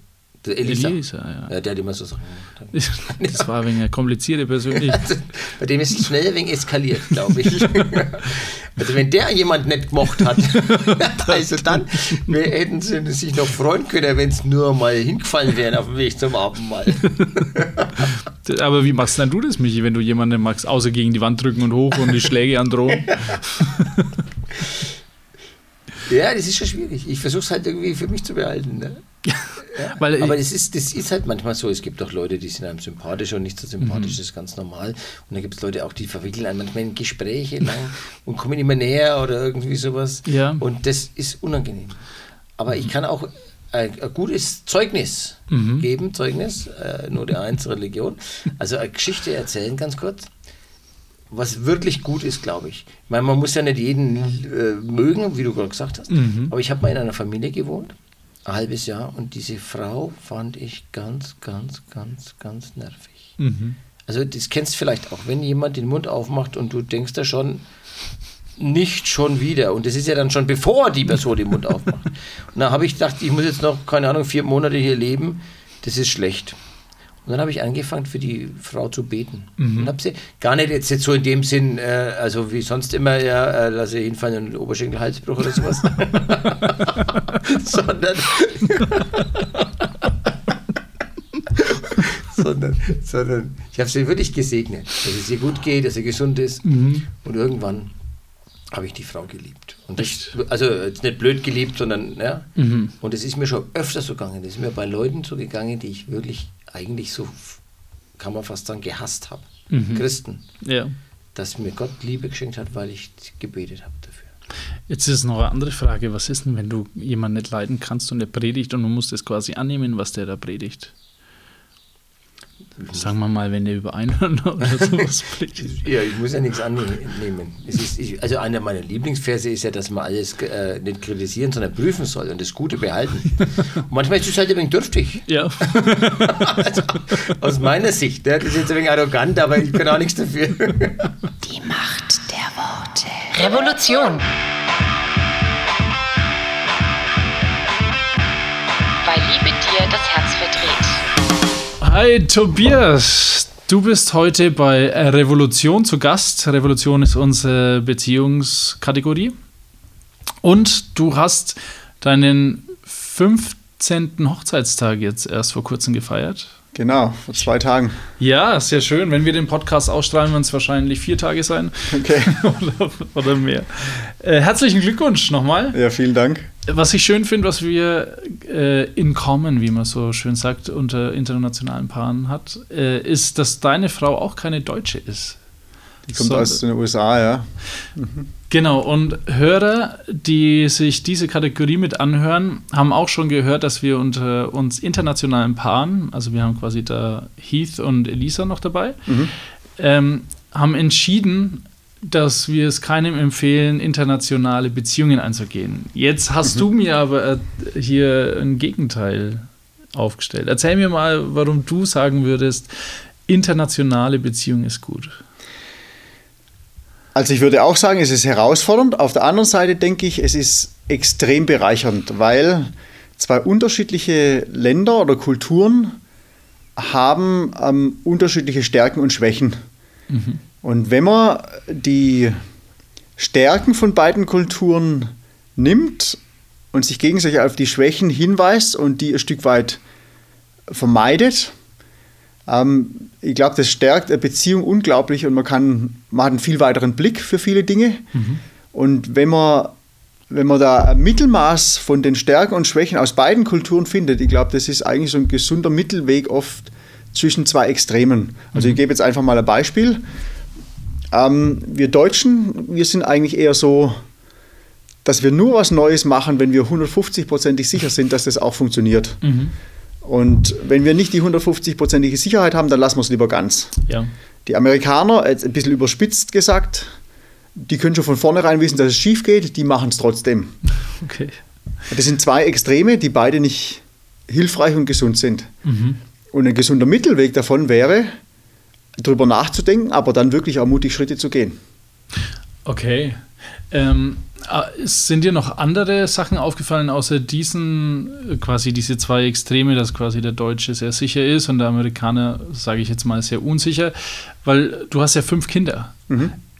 S5: Der Elisa.
S3: Elisa, ja.
S5: Ja, der hat immer so Sachen gemacht.
S3: Das war ein wenig eine komplizierte Persönlichkeit.
S5: Bei dem ist es schnell wenig eskaliert, glaube ich. Also wenn der jemand nicht gemocht hat, also dann wir hätten sie sich noch freuen können, wenn es nur mal hingefallen wären auf dem Weg zum Abendmahl.
S3: Aber wie machst denn du das, Michi, wenn du jemanden magst, außer gegen die Wand drücken und hoch und die Schläge androhen?
S5: Ja, das ist schon schwierig. Ich versuche es halt irgendwie für mich zu behalten. Ne?
S3: Weil
S5: Aber das ist, das ist halt manchmal so. Es gibt auch Leute, die sind einem sympathisch und nicht so sympathisch, das ist ganz normal. Und dann gibt es Leute auch, die verwickeln einen manchmal in Gespräche lang und kommen immer näher oder irgendwie sowas.
S3: Ja.
S5: Und das ist unangenehm. Aber ich kann auch ein, ein gutes Zeugnis geben, Zeugnis, äh, nur der eins Religion. Also eine Geschichte erzählen, ganz kurz. Was wirklich gut ist, glaube ich. Ich meine, man muss ja nicht jeden äh, mögen, wie du gerade gesagt hast. Aber ich habe mal in einer Familie gewohnt ein halbes Jahr und diese Frau fand ich ganz, ganz, ganz, ganz nervig.
S3: Mhm.
S5: Also das kennst du vielleicht auch, wenn jemand den Mund aufmacht und du denkst da schon, nicht schon wieder. Und das ist ja dann schon bevor die Person den Mund aufmacht. Und dann habe ich gedacht, ich muss jetzt noch, keine Ahnung, vier Monate hier leben. Das ist schlecht. Und dann habe ich angefangen, für die Frau zu beten. Und habe sie gar nicht jetzt, jetzt so in dem Sinn, äh, also wie sonst immer, ja, äh, lasse hinfallen und Oberschenkelhalsbruch oder sowas. sondern, sondern, sondern ich habe sie wirklich gesegnet, dass es ihr gut geht, dass sie gesund ist. Und irgendwann habe ich die Frau geliebt. Und das, also jetzt nicht blöd geliebt, sondern ja. Und es ist mir schon öfters so gegangen. Das ist mir bei Leuten so gegangen, die ich wirklich eigentlich so, kann man fast sagen, gehasst habe. Christen.
S3: Ja.
S5: Dass mir Gott Liebe geschenkt hat, weil ich gebetet habe dafür.
S3: Jetzt ist noch eine andere Frage. Was ist denn, wenn du jemanden nicht leiden kannst und er predigt und du musst es quasi annehmen, was der da predigt? Sagen wir mal, wenn der über Einhörner oder sowas predigt.
S5: Ja, ich muss ja nichts annehmen. Es ist, ich, also einer meiner Lieblingsverse ist ja, dass man alles äh, nicht kritisieren, sondern prüfen soll und das Gute behalten. Und manchmal ist es halt ein wenig dürftig.
S3: Ja.
S5: Also, aus meiner Sicht. Ne? Das ist jetzt ein wenig arrogant, aber ich kann auch nichts dafür.
S2: Die Macht der Worte. Revolution. Weil Liebe dir das Herz.
S3: Hi Tobias, du bist heute bei Revolution zu Gast. Revolution ist unsere Beziehungskategorie. Und du hast deinen 15. Hochzeitstag jetzt erst vor kurzem gefeiert.
S1: Genau, vor zwei Tagen.
S3: Ja, sehr schön. Wenn wir den Podcast ausstrahlen, werden es wahrscheinlich vier Tage sein.
S1: Okay.
S3: oder, oder mehr. Äh, herzlichen Glückwunsch nochmal.
S1: Ja, vielen Dank.
S3: Was ich schön finde, was wir äh, in common, wie man so schön sagt, unter internationalen Paaren hat, äh, ist, dass deine Frau auch keine Deutsche ist.
S1: Die kommt
S3: So-
S1: aus den USA, ja.
S3: Genau, und Hörer, die sich diese Kategorie mit anhören, haben auch schon gehört, dass wir unter uns internationalen Paaren, also wir haben quasi da Heath und Elisa noch dabei, ähm, haben entschieden, dass wir es keinem empfehlen, internationale Beziehungen einzugehen. Jetzt hast du mir aber äh, hier ein Gegenteil aufgestellt. Erzähl mir mal, warum du sagen würdest, internationale Beziehung ist gut.
S1: Also ich würde auch sagen, es ist herausfordernd. Auf der anderen Seite denke ich, es ist extrem bereichernd, weil zwei unterschiedliche Länder oder Kulturen haben ähm, unterschiedliche Stärken und Schwächen. Und wenn man die Stärken von beiden Kulturen nimmt und sich gegenseitig auf die Schwächen hinweist und die ein Stück weit vermeidet, ähm, ich glaube, das stärkt eine Beziehung unglaublich und man kann, man hat einen viel weiteren Blick für viele Dinge. Und wenn man, wenn man da ein Mittelmaß von den Stärken und Schwächen aus beiden Kulturen findet, ich glaube, das ist eigentlich so ein gesunder Mittelweg oft zwischen zwei Extremen. Also ich gebe jetzt einfach mal ein Beispiel. Ähm, wir Deutschen, wir sind eigentlich eher so, dass wir nur was Neues machen, wenn wir 150-prozentig sicher sind, dass das auch funktioniert. Und wenn wir nicht die 150-prozentige Sicherheit haben, dann lassen wir es lieber ganz.
S3: Ja.
S1: Die Amerikaner, jetzt ein bisschen überspitzt gesagt, die können schon von vornherein wissen, dass es schief geht, die machen es trotzdem.
S3: Okay.
S1: Das sind zwei Extreme, die beide nicht hilfreich und gesund sind. Und ein gesunder Mittelweg davon wäre, darüber nachzudenken, aber dann wirklich auch mutig Schritte zu gehen.
S3: Okay. Ähm, ah, sind dir noch andere Sachen aufgefallen, außer diesen, äh, quasi diese zwei Extreme, dass quasi der Deutsche sehr sicher ist und der Amerikaner, sage ich jetzt mal, sehr unsicher? Weil du hast ja fünf Kinder.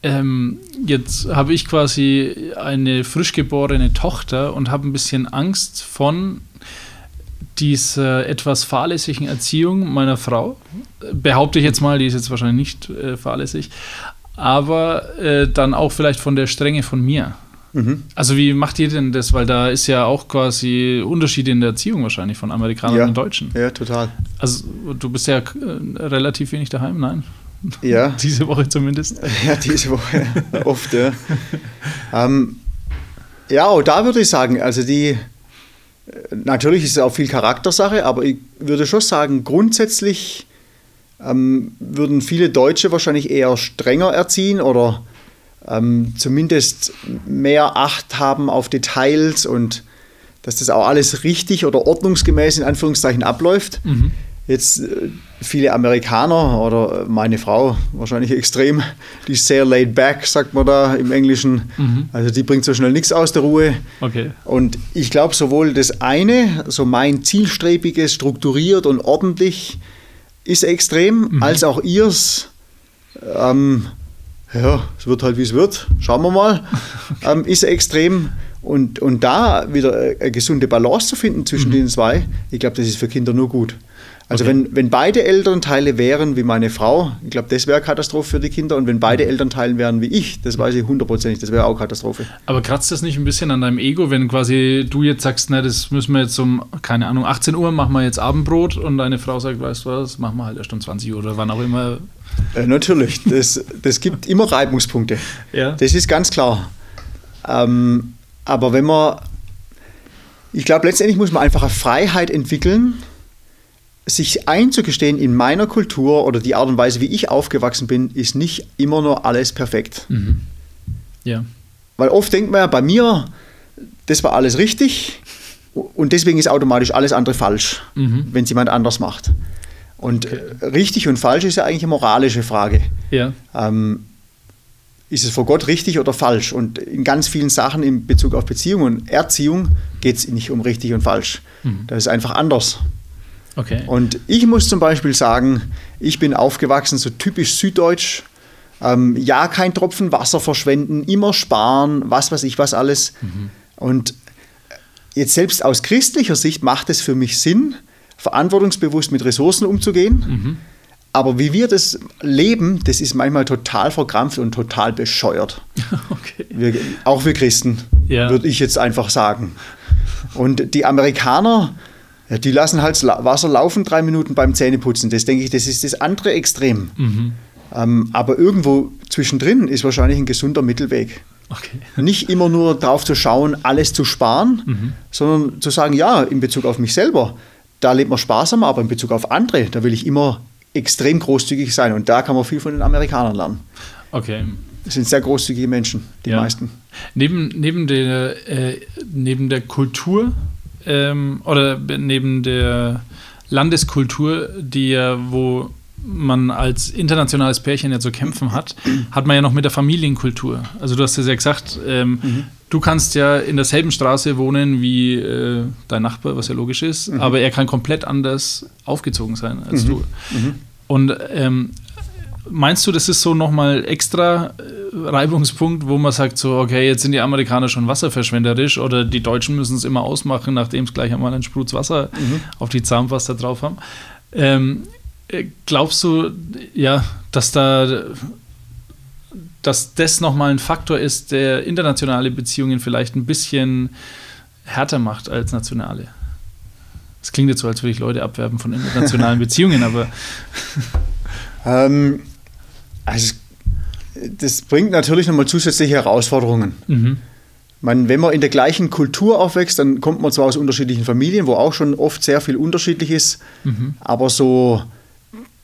S3: Ähm, jetzt habe ich quasi eine frisch geborene Tochter und habe ein bisschen Angst von dieser etwas fahrlässigen Erziehung meiner Frau. Behaupte ich jetzt mal, die ist jetzt wahrscheinlich nicht äh, fahrlässig, aber äh, dann auch vielleicht von der Strenge von mir. Also wie macht ihr denn das? Weil da ist ja auch quasi Unterschiede in der Erziehung wahrscheinlich von Amerikanern und Deutschen.
S1: Ja, total.
S3: Also du bist ja äh, relativ wenig daheim, nein?
S1: Ja.
S3: Diese Woche zumindest.
S1: Ja, diese Woche oft, ja. ähm, ja, auch da würde ich sagen, also die, äh, natürlich ist es auch viel Charaktersache, aber ich würde schon sagen, grundsätzlich ähm, würden viele Deutsche wahrscheinlich eher strenger erziehen oder ähm, zumindest mehr Acht haben auf Details und dass das auch alles richtig oder ordnungsgemäß in Anführungszeichen abläuft. Jetzt äh, viele Amerikaner oder meine Frau wahrscheinlich extrem, die ist sehr laid back, sagt man da im Englischen. Also die bringt so schnell nichts aus der Ruhe.
S3: Okay.
S1: Und ich glaube, sowohl das eine, so mein zielstrebiges, strukturiert und ordentlich, ist extrem, als auch ihrs, ähm, ja, es wird halt wie es wird, schauen wir mal, ähm, ist extrem. Und, und da wieder eine gesunde Balance zu finden zwischen den zwei, ich glaube, das ist für Kinder nur gut. Also
S3: Okay.
S1: wenn, wenn beide Elternteile wären wie meine Frau, ich glaube, das wäre Katastrophe für die Kinder. Und wenn beide Elternteile wären wie ich, das weiß ich hundertprozentig, das wäre auch Katastrophe.
S3: Aber kratzt das nicht ein bisschen an deinem Ego, wenn quasi du jetzt sagst, na, das müssen wir jetzt um, keine Ahnung, 18 Uhr machen wir jetzt Abendbrot und deine Frau sagt, weißt du was, machen wir halt erst um 20 Uhr oder wann auch immer.
S1: Äh, natürlich, das, das gibt immer Reibungspunkte.
S3: Ja.
S1: Das ist ganz klar. Ähm, aber wenn man, ich glaube, letztendlich muss man einfach eine Freiheit entwickeln, sich einzugestehen, in meiner Kultur oder die Art und Weise, wie ich aufgewachsen bin, ist nicht immer nur alles perfekt.
S3: Ja.
S1: Weil oft denkt man ja, bei mir, das war alles richtig und deswegen ist automatisch alles andere falsch, wenn es jemand anders macht. Und äh, richtig und falsch ist ja eigentlich eine moralische Frage.
S3: Ja.
S1: Ähm, ist es vor Gott richtig oder falsch? Und in ganz vielen Sachen in Bezug auf Beziehung und Erziehung geht es nicht um richtig und falsch. Das ist einfach anders.
S3: Okay.
S1: Und ich muss zum Beispiel sagen, ich bin aufgewachsen so typisch süddeutsch. Ähm, ja, kein Tropfen Wasser verschwenden, immer sparen, was weiß ich, was alles. Und jetzt selbst aus christlicher Sicht macht es für mich Sinn, verantwortungsbewusst mit Ressourcen umzugehen. Aber wie wir das leben, das ist manchmal total verkrampft und total bescheuert.
S3: okay.
S1: Wir, auch wir Christen,
S3: Ja.
S1: würde ich jetzt einfach sagen. Und die Amerikaner, ja, die lassen halt Wasser laufen drei Minuten beim Zähneputzen. Das denke ich, das ist das andere Extrem. Ähm, aber irgendwo zwischendrin ist wahrscheinlich ein gesunder Mittelweg.
S3: Okay.
S1: Nicht immer nur darauf zu schauen, alles zu sparen, sondern zu sagen, ja, in Bezug auf mich selber, da lebt man sparsamer, aber in Bezug auf andere, da will ich immer extrem großzügig sein. Und da kann man viel von den Amerikanern lernen.
S3: Okay.
S1: Das sind sehr großzügige Menschen, die
S3: Ja.
S1: meisten.
S3: Neben, neben, der, äh, neben der Kultur ähm, oder be- neben der Landeskultur, die ja, wo man als internationales Pärchen ja zu kämpfen hat, hat man ja noch mit der Familienkultur. Also du hast es ja gesagt, ähm, du kannst ja in derselben Straße wohnen wie äh, dein Nachbar, was ja logisch ist, aber er kann komplett anders aufgezogen sein als du. Und ähm, Meinst du, das ist so nochmal extra äh, Reibungspunkt, wo man sagt, so, okay, jetzt sind die Amerikaner schon wasserverschwenderisch oder die Deutschen müssen es immer ausmachen, nachdem es gleich einmal einen Sprutz Wasser auf die Zahnpasta drauf haben? Ähm, äh, glaubst du, ja, dass da, dass das nochmal ein Faktor ist, der internationale Beziehungen vielleicht ein bisschen härter macht als nationale? Es klingt jetzt so, als würde ich Leute abwerben von internationalen Beziehungen, aber
S1: Ähm, also, das bringt natürlich nochmal zusätzliche Herausforderungen.
S3: mhm.
S1: Man, wenn man in der gleichen Kultur aufwächst, dann kommt man zwar aus unterschiedlichen Familien, wo auch schon oft sehr viel unterschiedlich ist, aber so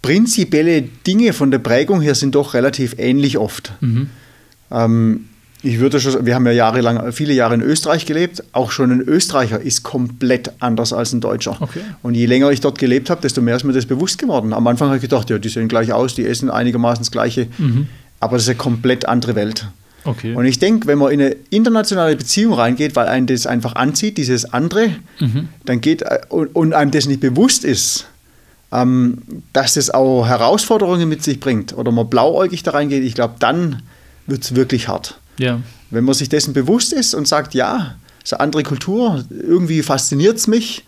S1: prinzipielle Dinge von der Prägung her sind doch relativ ähnlich oft. Ähm, ich würde schon, wir haben ja jahrelang, viele Jahre in Österreich gelebt. Auch schon ein Österreicher ist komplett anders als ein Deutscher.
S3: Okay.
S1: Und je länger ich dort gelebt habe, desto mehr ist mir das bewusst geworden. Am Anfang habe ich gedacht, ja, die sehen gleich aus, die essen einigermaßen das Gleiche. Aber das ist eine komplett andere Welt.
S3: okay.
S1: Und ich denke, wenn man in eine internationale Beziehung reingeht, weil einen das einfach anzieht, dieses andere, dann geht äh, und, und einem das nicht bewusst ist, ähm, dass das auch Herausforderungen mit sich bringt oder man blauäugig da reingeht, ich glaube, dann wird es wirklich hart.
S3: Ja.
S1: Wenn man sich dessen bewusst ist und sagt, ja, so eine andere Kultur, irgendwie fasziniert es mich,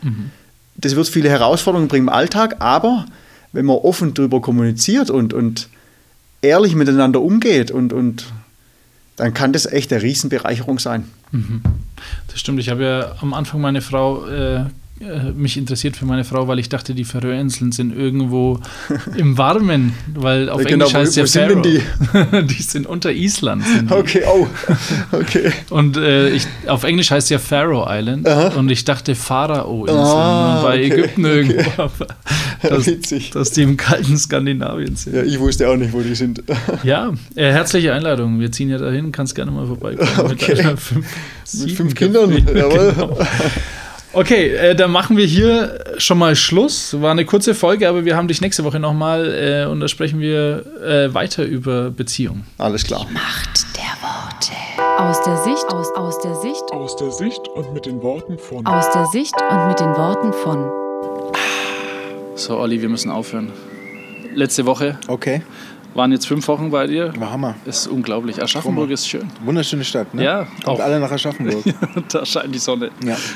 S1: das wird viele Herausforderungen bringen im Alltag, aber wenn man offen darüber kommuniziert und, und ehrlich miteinander umgeht und, und dann kann das echt eine Riesenbereicherung sein.
S3: Das stimmt. Ich habe ja am Anfang meine Frau, äh, äh, mich interessiert für meine Frau, weil ich dachte, die Färöerinseln sind irgendwo im Warmen, weil auf
S1: Ja, genau,
S3: Englisch
S1: wo-
S3: heißt ja
S1: wo sind denn
S3: Faroe. Die? sind unter Island. Sind die.
S1: Okay, oh, okay.
S3: Und äh, ich, auf Englisch heißt ja Faroe Island und ich dachte Pharao-Inseln
S1: Ah,
S3: bei
S1: okay,
S3: Ägypten irgendwo. Aber dass,
S1: Witzig.
S3: dass die im kalten Skandinavien sind.
S1: Ja, ich wusste auch nicht, wo die sind.
S3: Ja, äh, herzliche Einladung. Wir ziehen ja dahin, kannst gerne mal vorbeikommen.
S1: Okay.
S3: Mit, fünf,
S1: Mit fünf Kindern,
S3: Kaffee.
S1: jawohl.
S3: Genau. Okay, äh, dann machen wir hier schon mal Schluss. War eine kurze Folge, aber wir haben dich nächste Woche nochmal äh, und da sprechen wir äh, weiter über Beziehungen.
S1: Alles klar.
S2: Macht der Worte. Aus der Sicht, aus, aus der Sicht,
S6: Aus der Sicht und mit den Worten von
S2: aus der Sicht und mit den Worten von
S3: So, Olli, wir müssen aufhören. Letzte Woche
S7: Okay,
S3: waren jetzt fünf Wochen bei dir.
S7: war Hammer.
S3: Ist unglaublich. Aschaffenburg ist schön.
S7: Wunderschöne Stadt, ne?
S3: Ja,
S7: Kommt
S3: auch.
S7: alle nach Aschaffenburg.
S3: da scheint die Sonne.
S7: ja.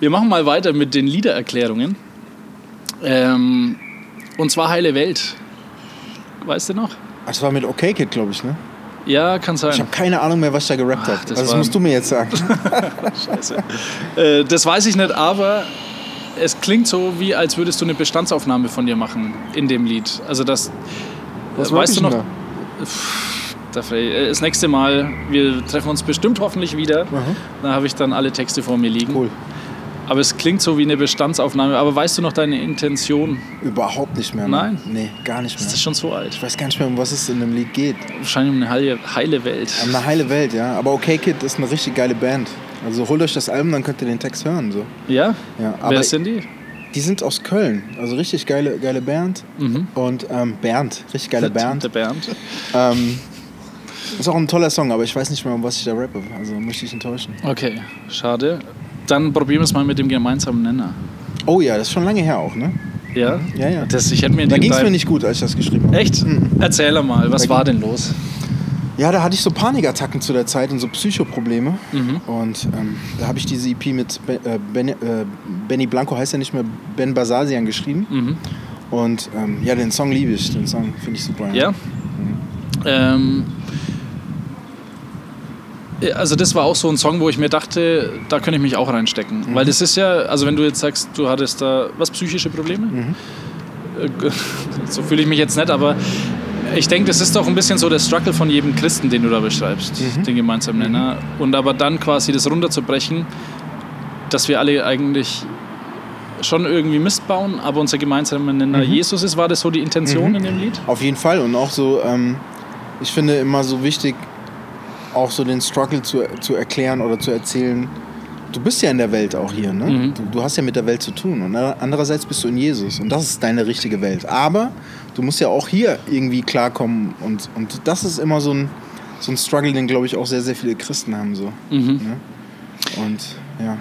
S3: Wir machen mal weiter mit den Liedererklärungen. Ähm, und zwar Heile Welt. Weißt du noch?
S7: Das war mit OK Kid, glaube ich, ne?
S3: Ja, kann sein.
S7: Ich habe keine Ahnung mehr, was ich da gerappt
S3: Ach,
S7: habe.
S3: das
S7: Also das musst du mir jetzt sagen.
S3: Äh, das weiß ich nicht, aber es klingt so, wie als würdest du eine Bestandsaufnahme von dir machen in dem Lied. Also das.
S7: Was
S3: äh, weißt du noch? Frey, äh, Das nächste Mal, wir treffen uns bestimmt hoffentlich wieder. Da habe ich dann alle Texte vor mir liegen.
S7: Cool.
S3: Aber es klingt so wie eine Bestandsaufnahme. Aber weißt du noch deine Intention?
S7: Überhaupt nicht mehr. Mann.
S3: Nein?
S7: Nee, gar nicht mehr.
S3: Das ist schon so alt.
S7: Ich weiß gar nicht mehr, um was es in dem Lied geht.
S3: Wahrscheinlich um eine heile, heile Welt.
S7: Um Eine heile Welt, ja. Aber OK Kid ist eine richtig geile Band. Also holt euch das Album, dann könnt ihr den Text hören. So.
S3: Ja?
S7: Ja,
S3: Wer
S7: aber
S3: sind die?
S7: die sind aus Köln. Also richtig geile, geile Band. Und ähm, Bernd, richtig geile Band.
S3: Der Bernd.
S7: Ähm, ist auch ein toller Song, aber ich weiß nicht mehr, um was ich da rappe. Also möchte ich enttäuschen.
S3: Okay, schade. Dann probieren wir es mal mit dem gemeinsamen Nenner.
S7: Oh ja, das ist schon lange her auch, ne?
S3: Ja?
S7: Ja, ja.
S3: Das, ich hätte mir
S7: Da ging es mir nicht gut, als ich das geschrieben habe.
S3: Echt? Erzähl mal, was
S7: Da
S3: war denn los?
S7: Ja, da hatte ich so Panikattacken zu der Zeit und so Psychoprobleme.
S3: Mhm.
S7: Und ähm, da habe ich diese EP mit Be äh, ben, äh, Benny Blanco, heißt ja nicht mehr Ben Basasian, geschrieben.
S3: Mhm.
S7: Und ähm, ja, den Song liebe ich. Den Song finde ich super.
S3: Ja? Ähm, ja, also das war auch so ein Song, wo ich mir dachte, da könnte ich mich auch reinstecken.
S7: Mhm.
S3: Weil das ist ja, also wenn du jetzt sagst, du hattest da, was, psychische Probleme?
S7: Mhm.
S3: Äh, So fühle ich mich jetzt nicht, aber ich denke, das ist doch ein bisschen so der Struggle von jedem Christen, den du da beschreibst,
S7: Mhm.
S3: den gemeinsamen Nenner. Und aber dann quasi das runterzubrechen, dass wir alle eigentlich schon irgendwie Mist bauen, aber unser gemeinsamer Nenner
S7: Mhm.
S3: Jesus ist, war das so die Intention in dem Lied?
S7: Auf jeden Fall. Und auch so, ähm, ich finde immer so wichtig, auch so den Struggle zu, zu erklären oder zu erzählen. Du bist ja in der Welt auch hier, ne?
S3: Mhm.
S7: Du, du hast ja mit der Welt zu tun. Und andererseits bist du in Jesus. Und das ist deine richtige Welt. Aber du musst ja auch hier irgendwie klarkommen. Und, und das ist immer so ein, so ein Struggle, den, glaube ich, auch sehr, sehr viele Christen haben. So.
S3: Mhm.
S7: Ne? Und ja.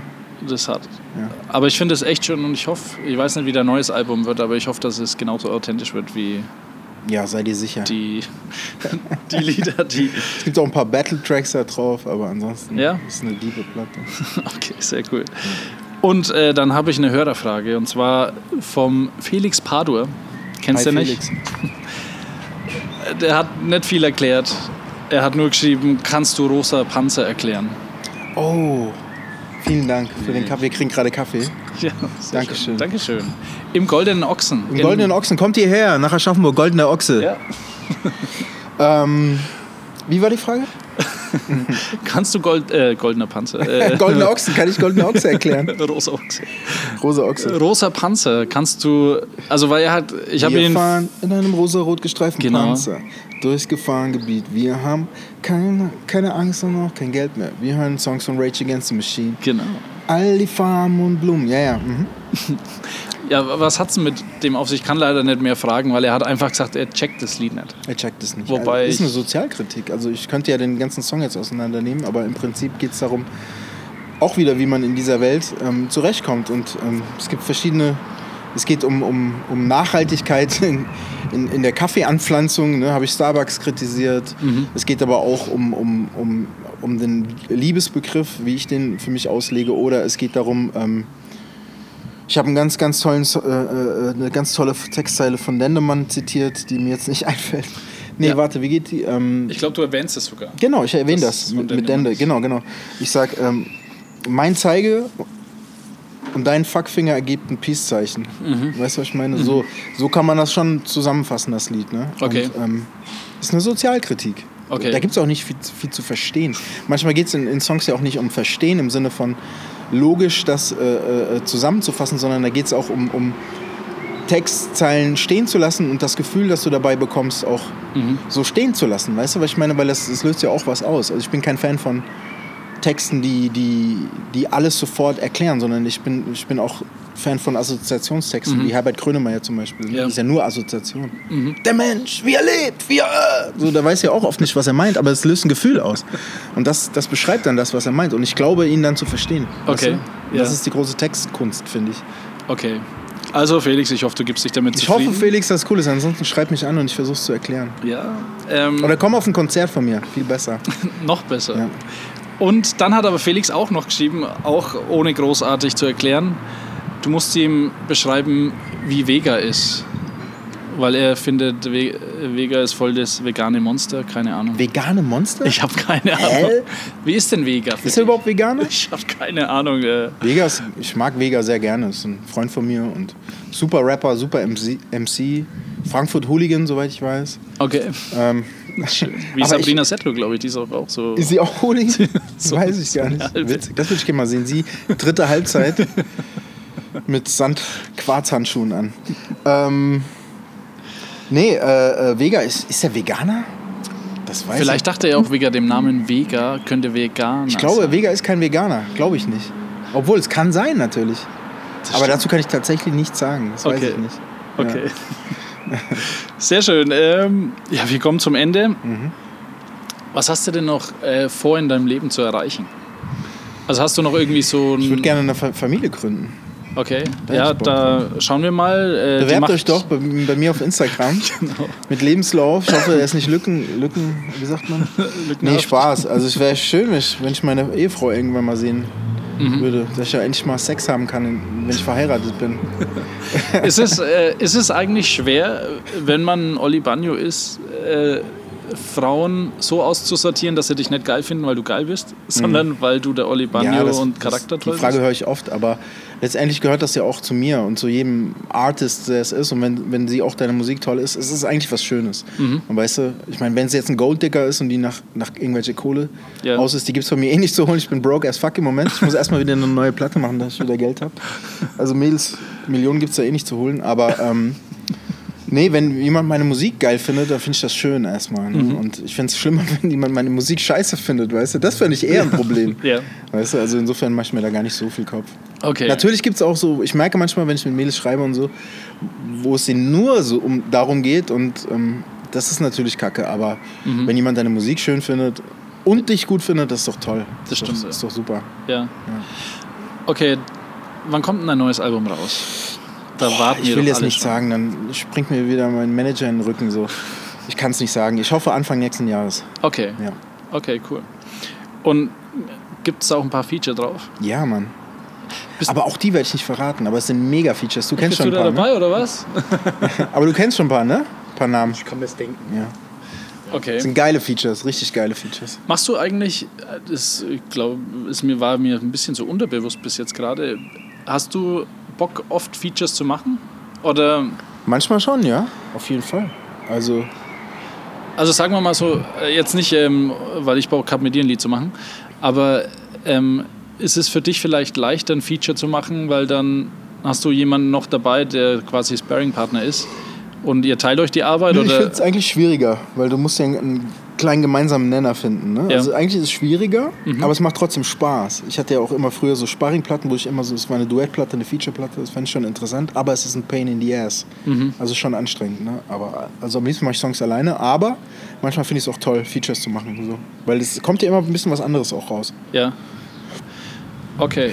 S3: Das hat.
S7: Ja.
S3: Aber ich finde es echt schön und ich hoffe, ich weiß nicht, wie dein neues Album wird, aber ich hoffe, dass es genauso authentisch wird wie
S7: ja, sei dir sicher.
S3: die, die Lieder, die.
S7: Es gibt auch ein paar Battle-Tracks da drauf, aber ansonsten
S3: Ja?
S7: ist es eine diebe Platte.
S3: Okay, sehr cool. Und äh, dann habe ich eine Hörerfrage und zwar vom Felix Padur. Kennst
S7: Hi,
S3: du nicht?
S7: Felix.
S3: Der hat nicht viel erklärt. Er hat nur geschrieben, kannst du rosa Panzer erklären?
S7: Oh, vielen Dank für den Kaffee. Wir kriegen gerade Kaffee.
S3: Ja,
S7: Dankeschön.
S3: Schön. Dankeschön. Im Goldenen Ochsen.
S7: Im Goldenen Ochsen, kommt hierher, nach Aschaffenburg, Goldener Ochse.
S3: Ja.
S7: Ähm, wie war die Frage?
S3: Kannst du Gold, äh, Goldener Panzer? Äh,
S7: Goldener Ochsen, kann ich Goldener Ochse erklären?
S3: rosa Ochse.
S7: Rosa Ochse.
S3: Rosa Panzer, kannst du, also weil er hat, ich habe
S7: Wir
S3: ihn,
S7: fahren in einem rosa-rot gestreiften
S3: Genau.
S7: Panzer durchs Gefahrengebiet. Wir haben keine, keine Angst und auch kein Geld mehr. Wir hören Songs von Rage Against the Machine.
S3: genau.
S7: All die Farben und Blumen. Ja, ja. Mhm.
S3: Ja, was hat's mit dem auf sich? Ich kann leider nicht mehr fragen, weil er hat einfach gesagt, er checkt das Lied nicht.
S7: Er checkt es nicht.
S3: Wobei
S7: das ist eine Sozialkritik. Also ich könnte ja den ganzen Song jetzt auseinandernehmen, aber im Prinzip geht es darum, auch wieder, wie man in dieser Welt ähm, zurechtkommt. Und ähm, es gibt verschiedene, es geht um, um, um Nachhaltigkeit in, in, in der Kaffeeanpflanzung, ne, habe ich Starbucks kritisiert. Es geht aber auch um, um, um, um den Liebesbegriff, wie ich den für mich auslege. Oder es geht darum, ähm, ich habe einen ganz, ganz tollen, äh, äh, eine ganz tolle Textzeile von Dendemann zitiert, die mir jetzt nicht einfällt. Nee,
S3: Ja.
S7: warte, wie geht die? Ähm,
S3: Ich glaube, du erwähnst es sogar.
S7: genau, ich erwähne
S3: Das
S7: das, mit, mit. Dende. Genau, genau. Ich sag, ähm, mein Zeige und dein Fuckfinger ergibt ein Peace-Zeichen.
S3: Mhm.
S7: Weißt du, was ich meine? So, so kann man das schon zusammenfassen, das Lied. Ne?
S3: Okay.
S7: Und, ähm, ist eine Sozialkritik.
S3: Okay.
S7: Da gibt es auch nicht viel, viel zu verstehen. Manchmal geht es in, in Songs ja auch nicht um Verstehen im Sinne von logisch das äh, äh, zusammenzufassen, sondern da geht es auch um, um Textzeilen stehen zu lassen und das Gefühl, das du dabei bekommst, auch
S3: Mhm.
S7: so stehen zu lassen. Weißt du, was ich meine? Weil das, das löst ja auch was aus. Also ich bin kein Fan von Texten, die, die, die alles sofort erklären, sondern ich bin, ich bin auch Fan von Assoziationstexten, wie Herbert Grönemeyer zum Beispiel.
S3: Ja.
S7: Das ist ja nur Assoziation. Der Mensch, wie er lebt, wie er. So, da weiß er auch oft nicht, was er meint, aber es löst ein Gefühl aus. Und das, das beschreibt dann das, was er meint. Und ich glaube, ihn dann zu verstehen. weißt
S3: Okay, ja.
S7: Das ist die große Textkunst, finde ich.
S3: Okay. Also Felix, ich hoffe, du gibst dich damit
S7: Ich
S3: zufrieden.
S7: hoffe, Felix, dass es cool ist. Ansonsten schreib mich an und ich versuche es zu erklären.
S3: Ja. Ähm,
S7: Oder komm auf ein Konzert von mir. Viel besser.
S3: noch besser.
S7: Ja.
S3: Und dann hat aber Felix auch noch geschrieben, auch ohne großartig zu erklären, du musst ihm beschreiben, wie Vega ist. Weil er findet, Ve- Vega ist voll das vegane Monster, keine Ahnung.
S7: Vegane Monster?
S3: Ich habe keine Ahnung.
S7: Hä?
S3: Wie ist denn Vega?
S7: ist er überhaupt Veganer?
S3: Ich habe keine Ahnung. Äh,
S7: Vega ist, ich mag Vega sehr gerne. Ist ein Freund von mir und super Rapper, super MC. MC Frankfurt Hooligan, soweit ich weiß.
S3: okay.
S7: Ähm,
S3: Wie Sabrina Settler, glaube ich, die ist auch, auch so.
S7: ist sie auch Hooligan? Das weiß ich gar nicht.
S3: Ja,
S7: Witzig. Das würde ich gerne mal sehen. Sie, dritte Halbzeit mit Sand-Quarzhandschuhen an. Ähm, nee, äh, äh, Vega, ist, ist er Veganer? Das weiß
S3: Vielleicht dachte er auch wegen dem Namen Vega könnte Veganer
S7: ich. Ich glaube,
S3: sein.
S7: Vega ist kein Veganer. Glaube ich nicht. Obwohl, es kann sein natürlich. Aber
S3: stimmt.
S7: dazu kann ich tatsächlich nichts sagen. Das weiß
S3: Okay.
S7: ich nicht.
S3: Okay. Sehr schön. Ähm, ja, wir kommen zum Ende.
S7: Mhm.
S3: Was hast du denn noch äh, vor in deinem Leben zu erreichen? Also hast du noch irgendwie so ein.
S7: Ich würde gerne eine Fa- Familie gründen.
S3: Okay, ja, da schauen wir mal. Äh,
S7: Bewerbt euch doch bei, bei mir auf Instagram
S3: Genau.
S7: mit Lebenslauf. Ich hoffe, er ist nicht Lücken, Lücken, wie sagt man? Nee. Spaß. Also es wäre schön, wenn ich, wenn ich meine Ehefrau irgendwann mal sehen
S3: Mhm.
S7: würde, dass ich ja endlich mal Sex haben kann, wenn ich verheiratet bin.
S3: Ist es, äh, ist es eigentlich schwer, wenn man Oli Bagno ist, äh, Frauen so auszusortieren, dass sie dich nicht geil finden, weil du geil bist, sondern weil du der Oli Bagno
S7: das-
S3: und Charakter toll
S7: Die Frage
S3: bist?
S7: höre ich oft, aber letztendlich gehört das ja auch zu mir und zu jedem Artist, der es ist. Und wenn, wenn sie auch deine Musik toll ist, ist es eigentlich was Schönes.
S3: Mhm.
S7: Und weißt du, ich meine, wenn es jetzt ein Golddigger ist und die nach, nach irgendwelche Kohle
S3: Ja.
S7: aus ist, die gibt es von mir eh nicht zu holen. Ich bin broke as fuck im Moment. Ich muss erstmal wieder eine neue Platte machen, dass ich wieder Geld habe. Also Mädels, Millionen gibt es da eh nicht zu holen. Aber ähm, nee, wenn jemand meine Musik geil findet, dann finde ich das schön erstmal. Ne?
S3: Mhm.
S7: Und ich finde es schlimmer, wenn jemand meine Musik scheiße findet, weißt du. Das finde ich eher ein Problem.
S3: Ja.
S7: Weißt du, also insofern mache ich mir da gar nicht so viel Kopf.
S3: Okay.
S7: Natürlich gibt es auch so, ich merke manchmal, wenn ich mit Mädels schreibe und so, wo es ihnen nur so um, darum geht und ähm, das ist natürlich kacke, aber
S3: Mhm.
S7: wenn jemand deine Musik schön findet und dich gut findet, das ist doch toll.
S3: Das
S7: ist
S3: stimmt, ja.
S7: ist doch super.
S3: Ja. Okay, wann kommt denn ein neues Album raus? Da warten wir
S7: Ich will
S3: doch
S7: jetzt
S3: alle
S7: nicht
S3: schon.
S7: sagen, dann springt mir wieder mein Manager in den Rücken so. Ich kann es nicht sagen. Ich hoffe Anfang nächsten Jahres.
S3: Okay,
S7: Ja,
S3: okay, cool. Und gibt es auch ein paar Feature drauf?
S7: ja Mann.
S3: Bist-
S7: aber auch die werde ich nicht verraten, aber es sind mega Features. Du kennst
S3: Bist du
S7: schon
S3: da
S7: ein paar,
S3: dabei oder was?
S7: ne? Aber du kennst schon ein paar, ne? Ein paar Namen.
S5: Ich kann mir das denken.
S7: Ja.
S3: Okay.
S7: Das sind geile Features, richtig geile Features.
S3: Machst du eigentlich, äh, das ich glaube, es mir war mir ein bisschen so unterbewusst bis jetzt gerade, hast du Bock oft Features zu machen? Oder,
S7: Manchmal schon, ja. Auf jeden Fall. Also,
S3: also sagen wir mal so, äh, jetzt nicht, ähm, weil ich Bock habe, mit dir ein Lied zu machen, aber ähm, ist es für dich vielleicht leichter, ein Feature zu machen, weil dann hast du jemanden noch dabei, der quasi Sparring-Partner ist und ihr teilt euch die Arbeit?
S7: ich finde
S3: oder?
S7: es eigentlich schwieriger, weil du musst ja einen kleinen gemeinsamen Nenner finden. Ne?
S3: Ja. Mhm.
S7: Also eigentlich ist es schwieriger, aber es macht trotzdem Spaß. Ich hatte ja auch immer früher so Sparringplatten, wo ich immer so, es war eine Duettplatte, eine Featureplatte, das fand ich schon interessant, aber es ist ein Pain in the Ass.
S3: Mhm.
S7: Also schon anstrengend. Ne? Aber, also am liebsten mache ich Songs alleine, aber manchmal finde ich es auch toll, Features zu machen. So. Weil es kommt ja immer ein bisschen was anderes auch raus.
S3: Ja. Okay,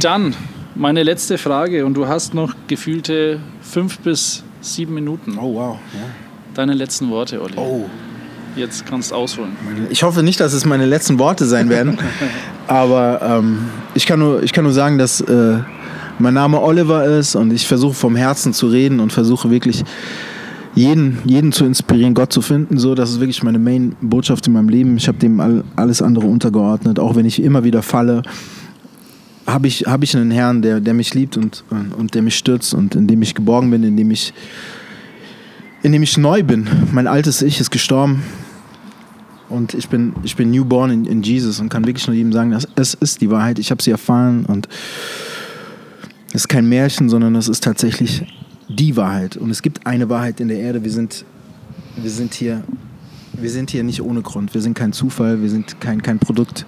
S3: dann meine letzte Frage und du hast noch gefühlte fünf bis sieben Minuten.
S7: Oh wow. Ja.
S3: Deine letzten Worte, Olli.
S7: Oh.
S3: Jetzt kannst du ausholen.
S7: Ich hoffe nicht, dass es meine letzten Worte sein werden. aber ähm, ich, kann nur, ich kann nur sagen, dass äh, mein Name Oliver ist und ich versuche vom Herzen zu reden und versuche wirklich jeden, jeden zu inspirieren, Gott zu finden. So, das ist wirklich meine Main-Botschaft in meinem Leben. Ich habe dem all, alles andere untergeordnet, auch wenn ich immer wieder falle. Habe ich, hab ich einen Herrn, der, der mich liebt und, und der mich stützt und in dem ich geborgen bin, in dem ich, in dem ich neu bin. Mein altes Ich ist gestorben. Und ich bin, ich bin newborn in, in Jesus und kann wirklich nur jedem sagen, dass es ist die Wahrheit. Ich habe sie erfahren und es ist kein Märchen, sondern es ist tatsächlich die Wahrheit. Und es gibt eine Wahrheit in der Erde. Wir sind, wir sind hier, wir sind hier nicht ohne Grund. Wir sind kein Zufall. Wir sind kein, kein Produkt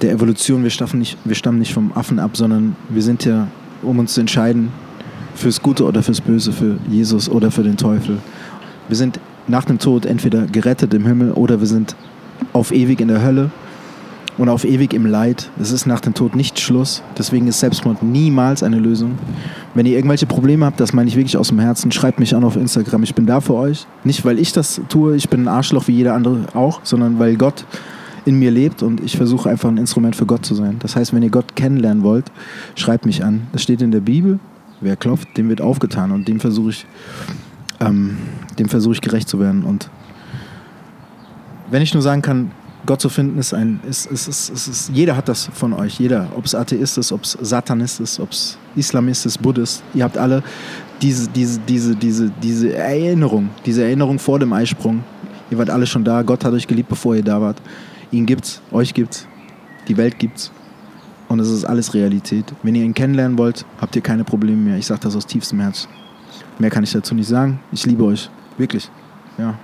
S7: der Evolution. Wir stammen, nicht, wir stammen nicht vom Affen ab, sondern wir sind ja, um uns zu entscheiden, fürs Gute oder fürs Böse, für Jesus oder für den Teufel. Wir sind nach dem Tod entweder gerettet im Himmel oder wir sind auf ewig in der Hölle und auf ewig im Leid. Es ist nach dem Tod nicht Schluss. Deswegen ist Selbstmord niemals eine Lösung. Wenn ihr irgendwelche Probleme habt, das meine ich wirklich aus dem Herzen, schreibt mich an auf Instagram. Ich bin da für euch. Nicht, weil ich das tue, ich bin ein Arschloch wie jeder andere auch, sondern weil Gott in mir lebt und ich versuche einfach ein Instrument für Gott zu sein. Das heißt, wenn ihr Gott kennenlernen wollt, schreibt mich an. Das steht in der Bibel. Wer klopft, dem wird aufgetan und dem versuche ich, ähm, dem ich gerecht zu werden. Und wenn ich nur sagen kann, Gott zu finden ist ein, ist, ist, ist, ist jeder hat das von euch, jeder, ob es Atheist ist, ob es Satanist ist, ob es Islamist ist, Buddhist, ihr habt alle diese, diese, diese, diese, diese Erinnerung, diese Erinnerung vor dem Eisprung. Ihr wart alle schon da, Gott hat euch geliebt, bevor ihr da wart. Ihn gibt's, euch gibt's, die Welt gibt's. Und es ist alles Realität. Wenn ihr ihn kennenlernen wollt, habt ihr keine Probleme mehr. Ich sage das aus tiefstem Herz. Mehr kann ich dazu nicht sagen. Ich liebe euch. Wirklich. Ja.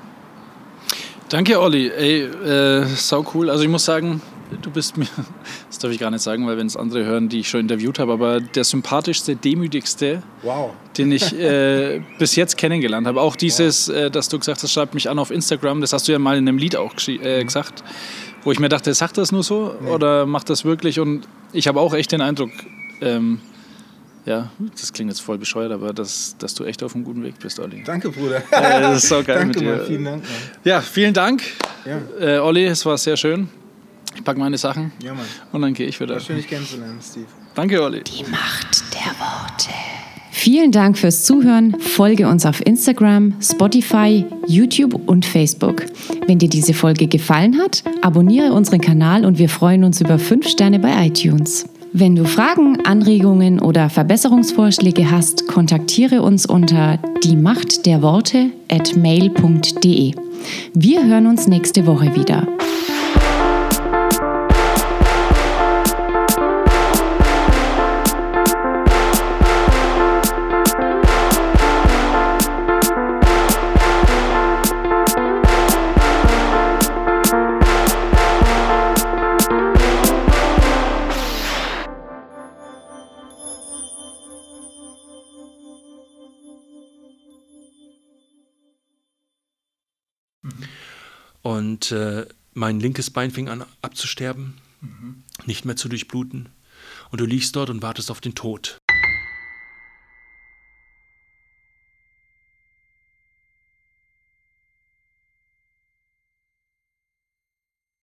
S3: Danke, Olli. Ey, äh, sau cool. Also ich muss sagen, du bist mir, das darf ich gar nicht sagen, weil wenn es andere hören, die ich schon interviewt habe, aber der sympathischste, demütigste,
S7: Wow.
S3: den ich äh, bis jetzt kennengelernt habe. Auch dieses, äh, dass du gesagt hast, schreib mich an auf Instagram, das hast du ja mal in einem Lied auch äh, gesagt, wo ich mir dachte, sagt das nur so oder macht das wirklich? Und ich habe auch echt den Eindruck, ähm, ja, das klingt jetzt voll bescheuert, aber dass, dass du echt auf einem guten Weg bist, Olli.
S7: Danke, Bruder.
S3: Ja, das ist so geil
S7: Danke,
S3: mit dir.
S7: Mann. Vielen Dank, Mann.
S3: Ja, vielen Dank,
S7: Ja,
S3: äh, Olli, es war sehr schön. Ich packe meine Sachen
S7: ja Mann.
S3: und dann gehe ich wieder.
S7: War schön, dich kennenzulernen, Steve.
S3: Danke, Olli.
S2: Macht der Worte. Vielen Dank fürs Zuhören. Folge uns auf Instagram, Spotify, YouTube und Facebook. Wenn dir diese Folge gefallen hat, abonniere unseren Kanal und wir freuen uns über 5 Sterne bei iTunes. Wenn du Fragen, Anregungen oder Verbesserungsvorschläge hast, kontaktiere uns unter die Macht der Worte at mail.de. Wir hören uns nächste Woche wieder.
S8: Und äh, mein linkes Bein fing an abzusterben, nicht mehr zu durchbluten. Und du liegst dort und wartest auf den Tod.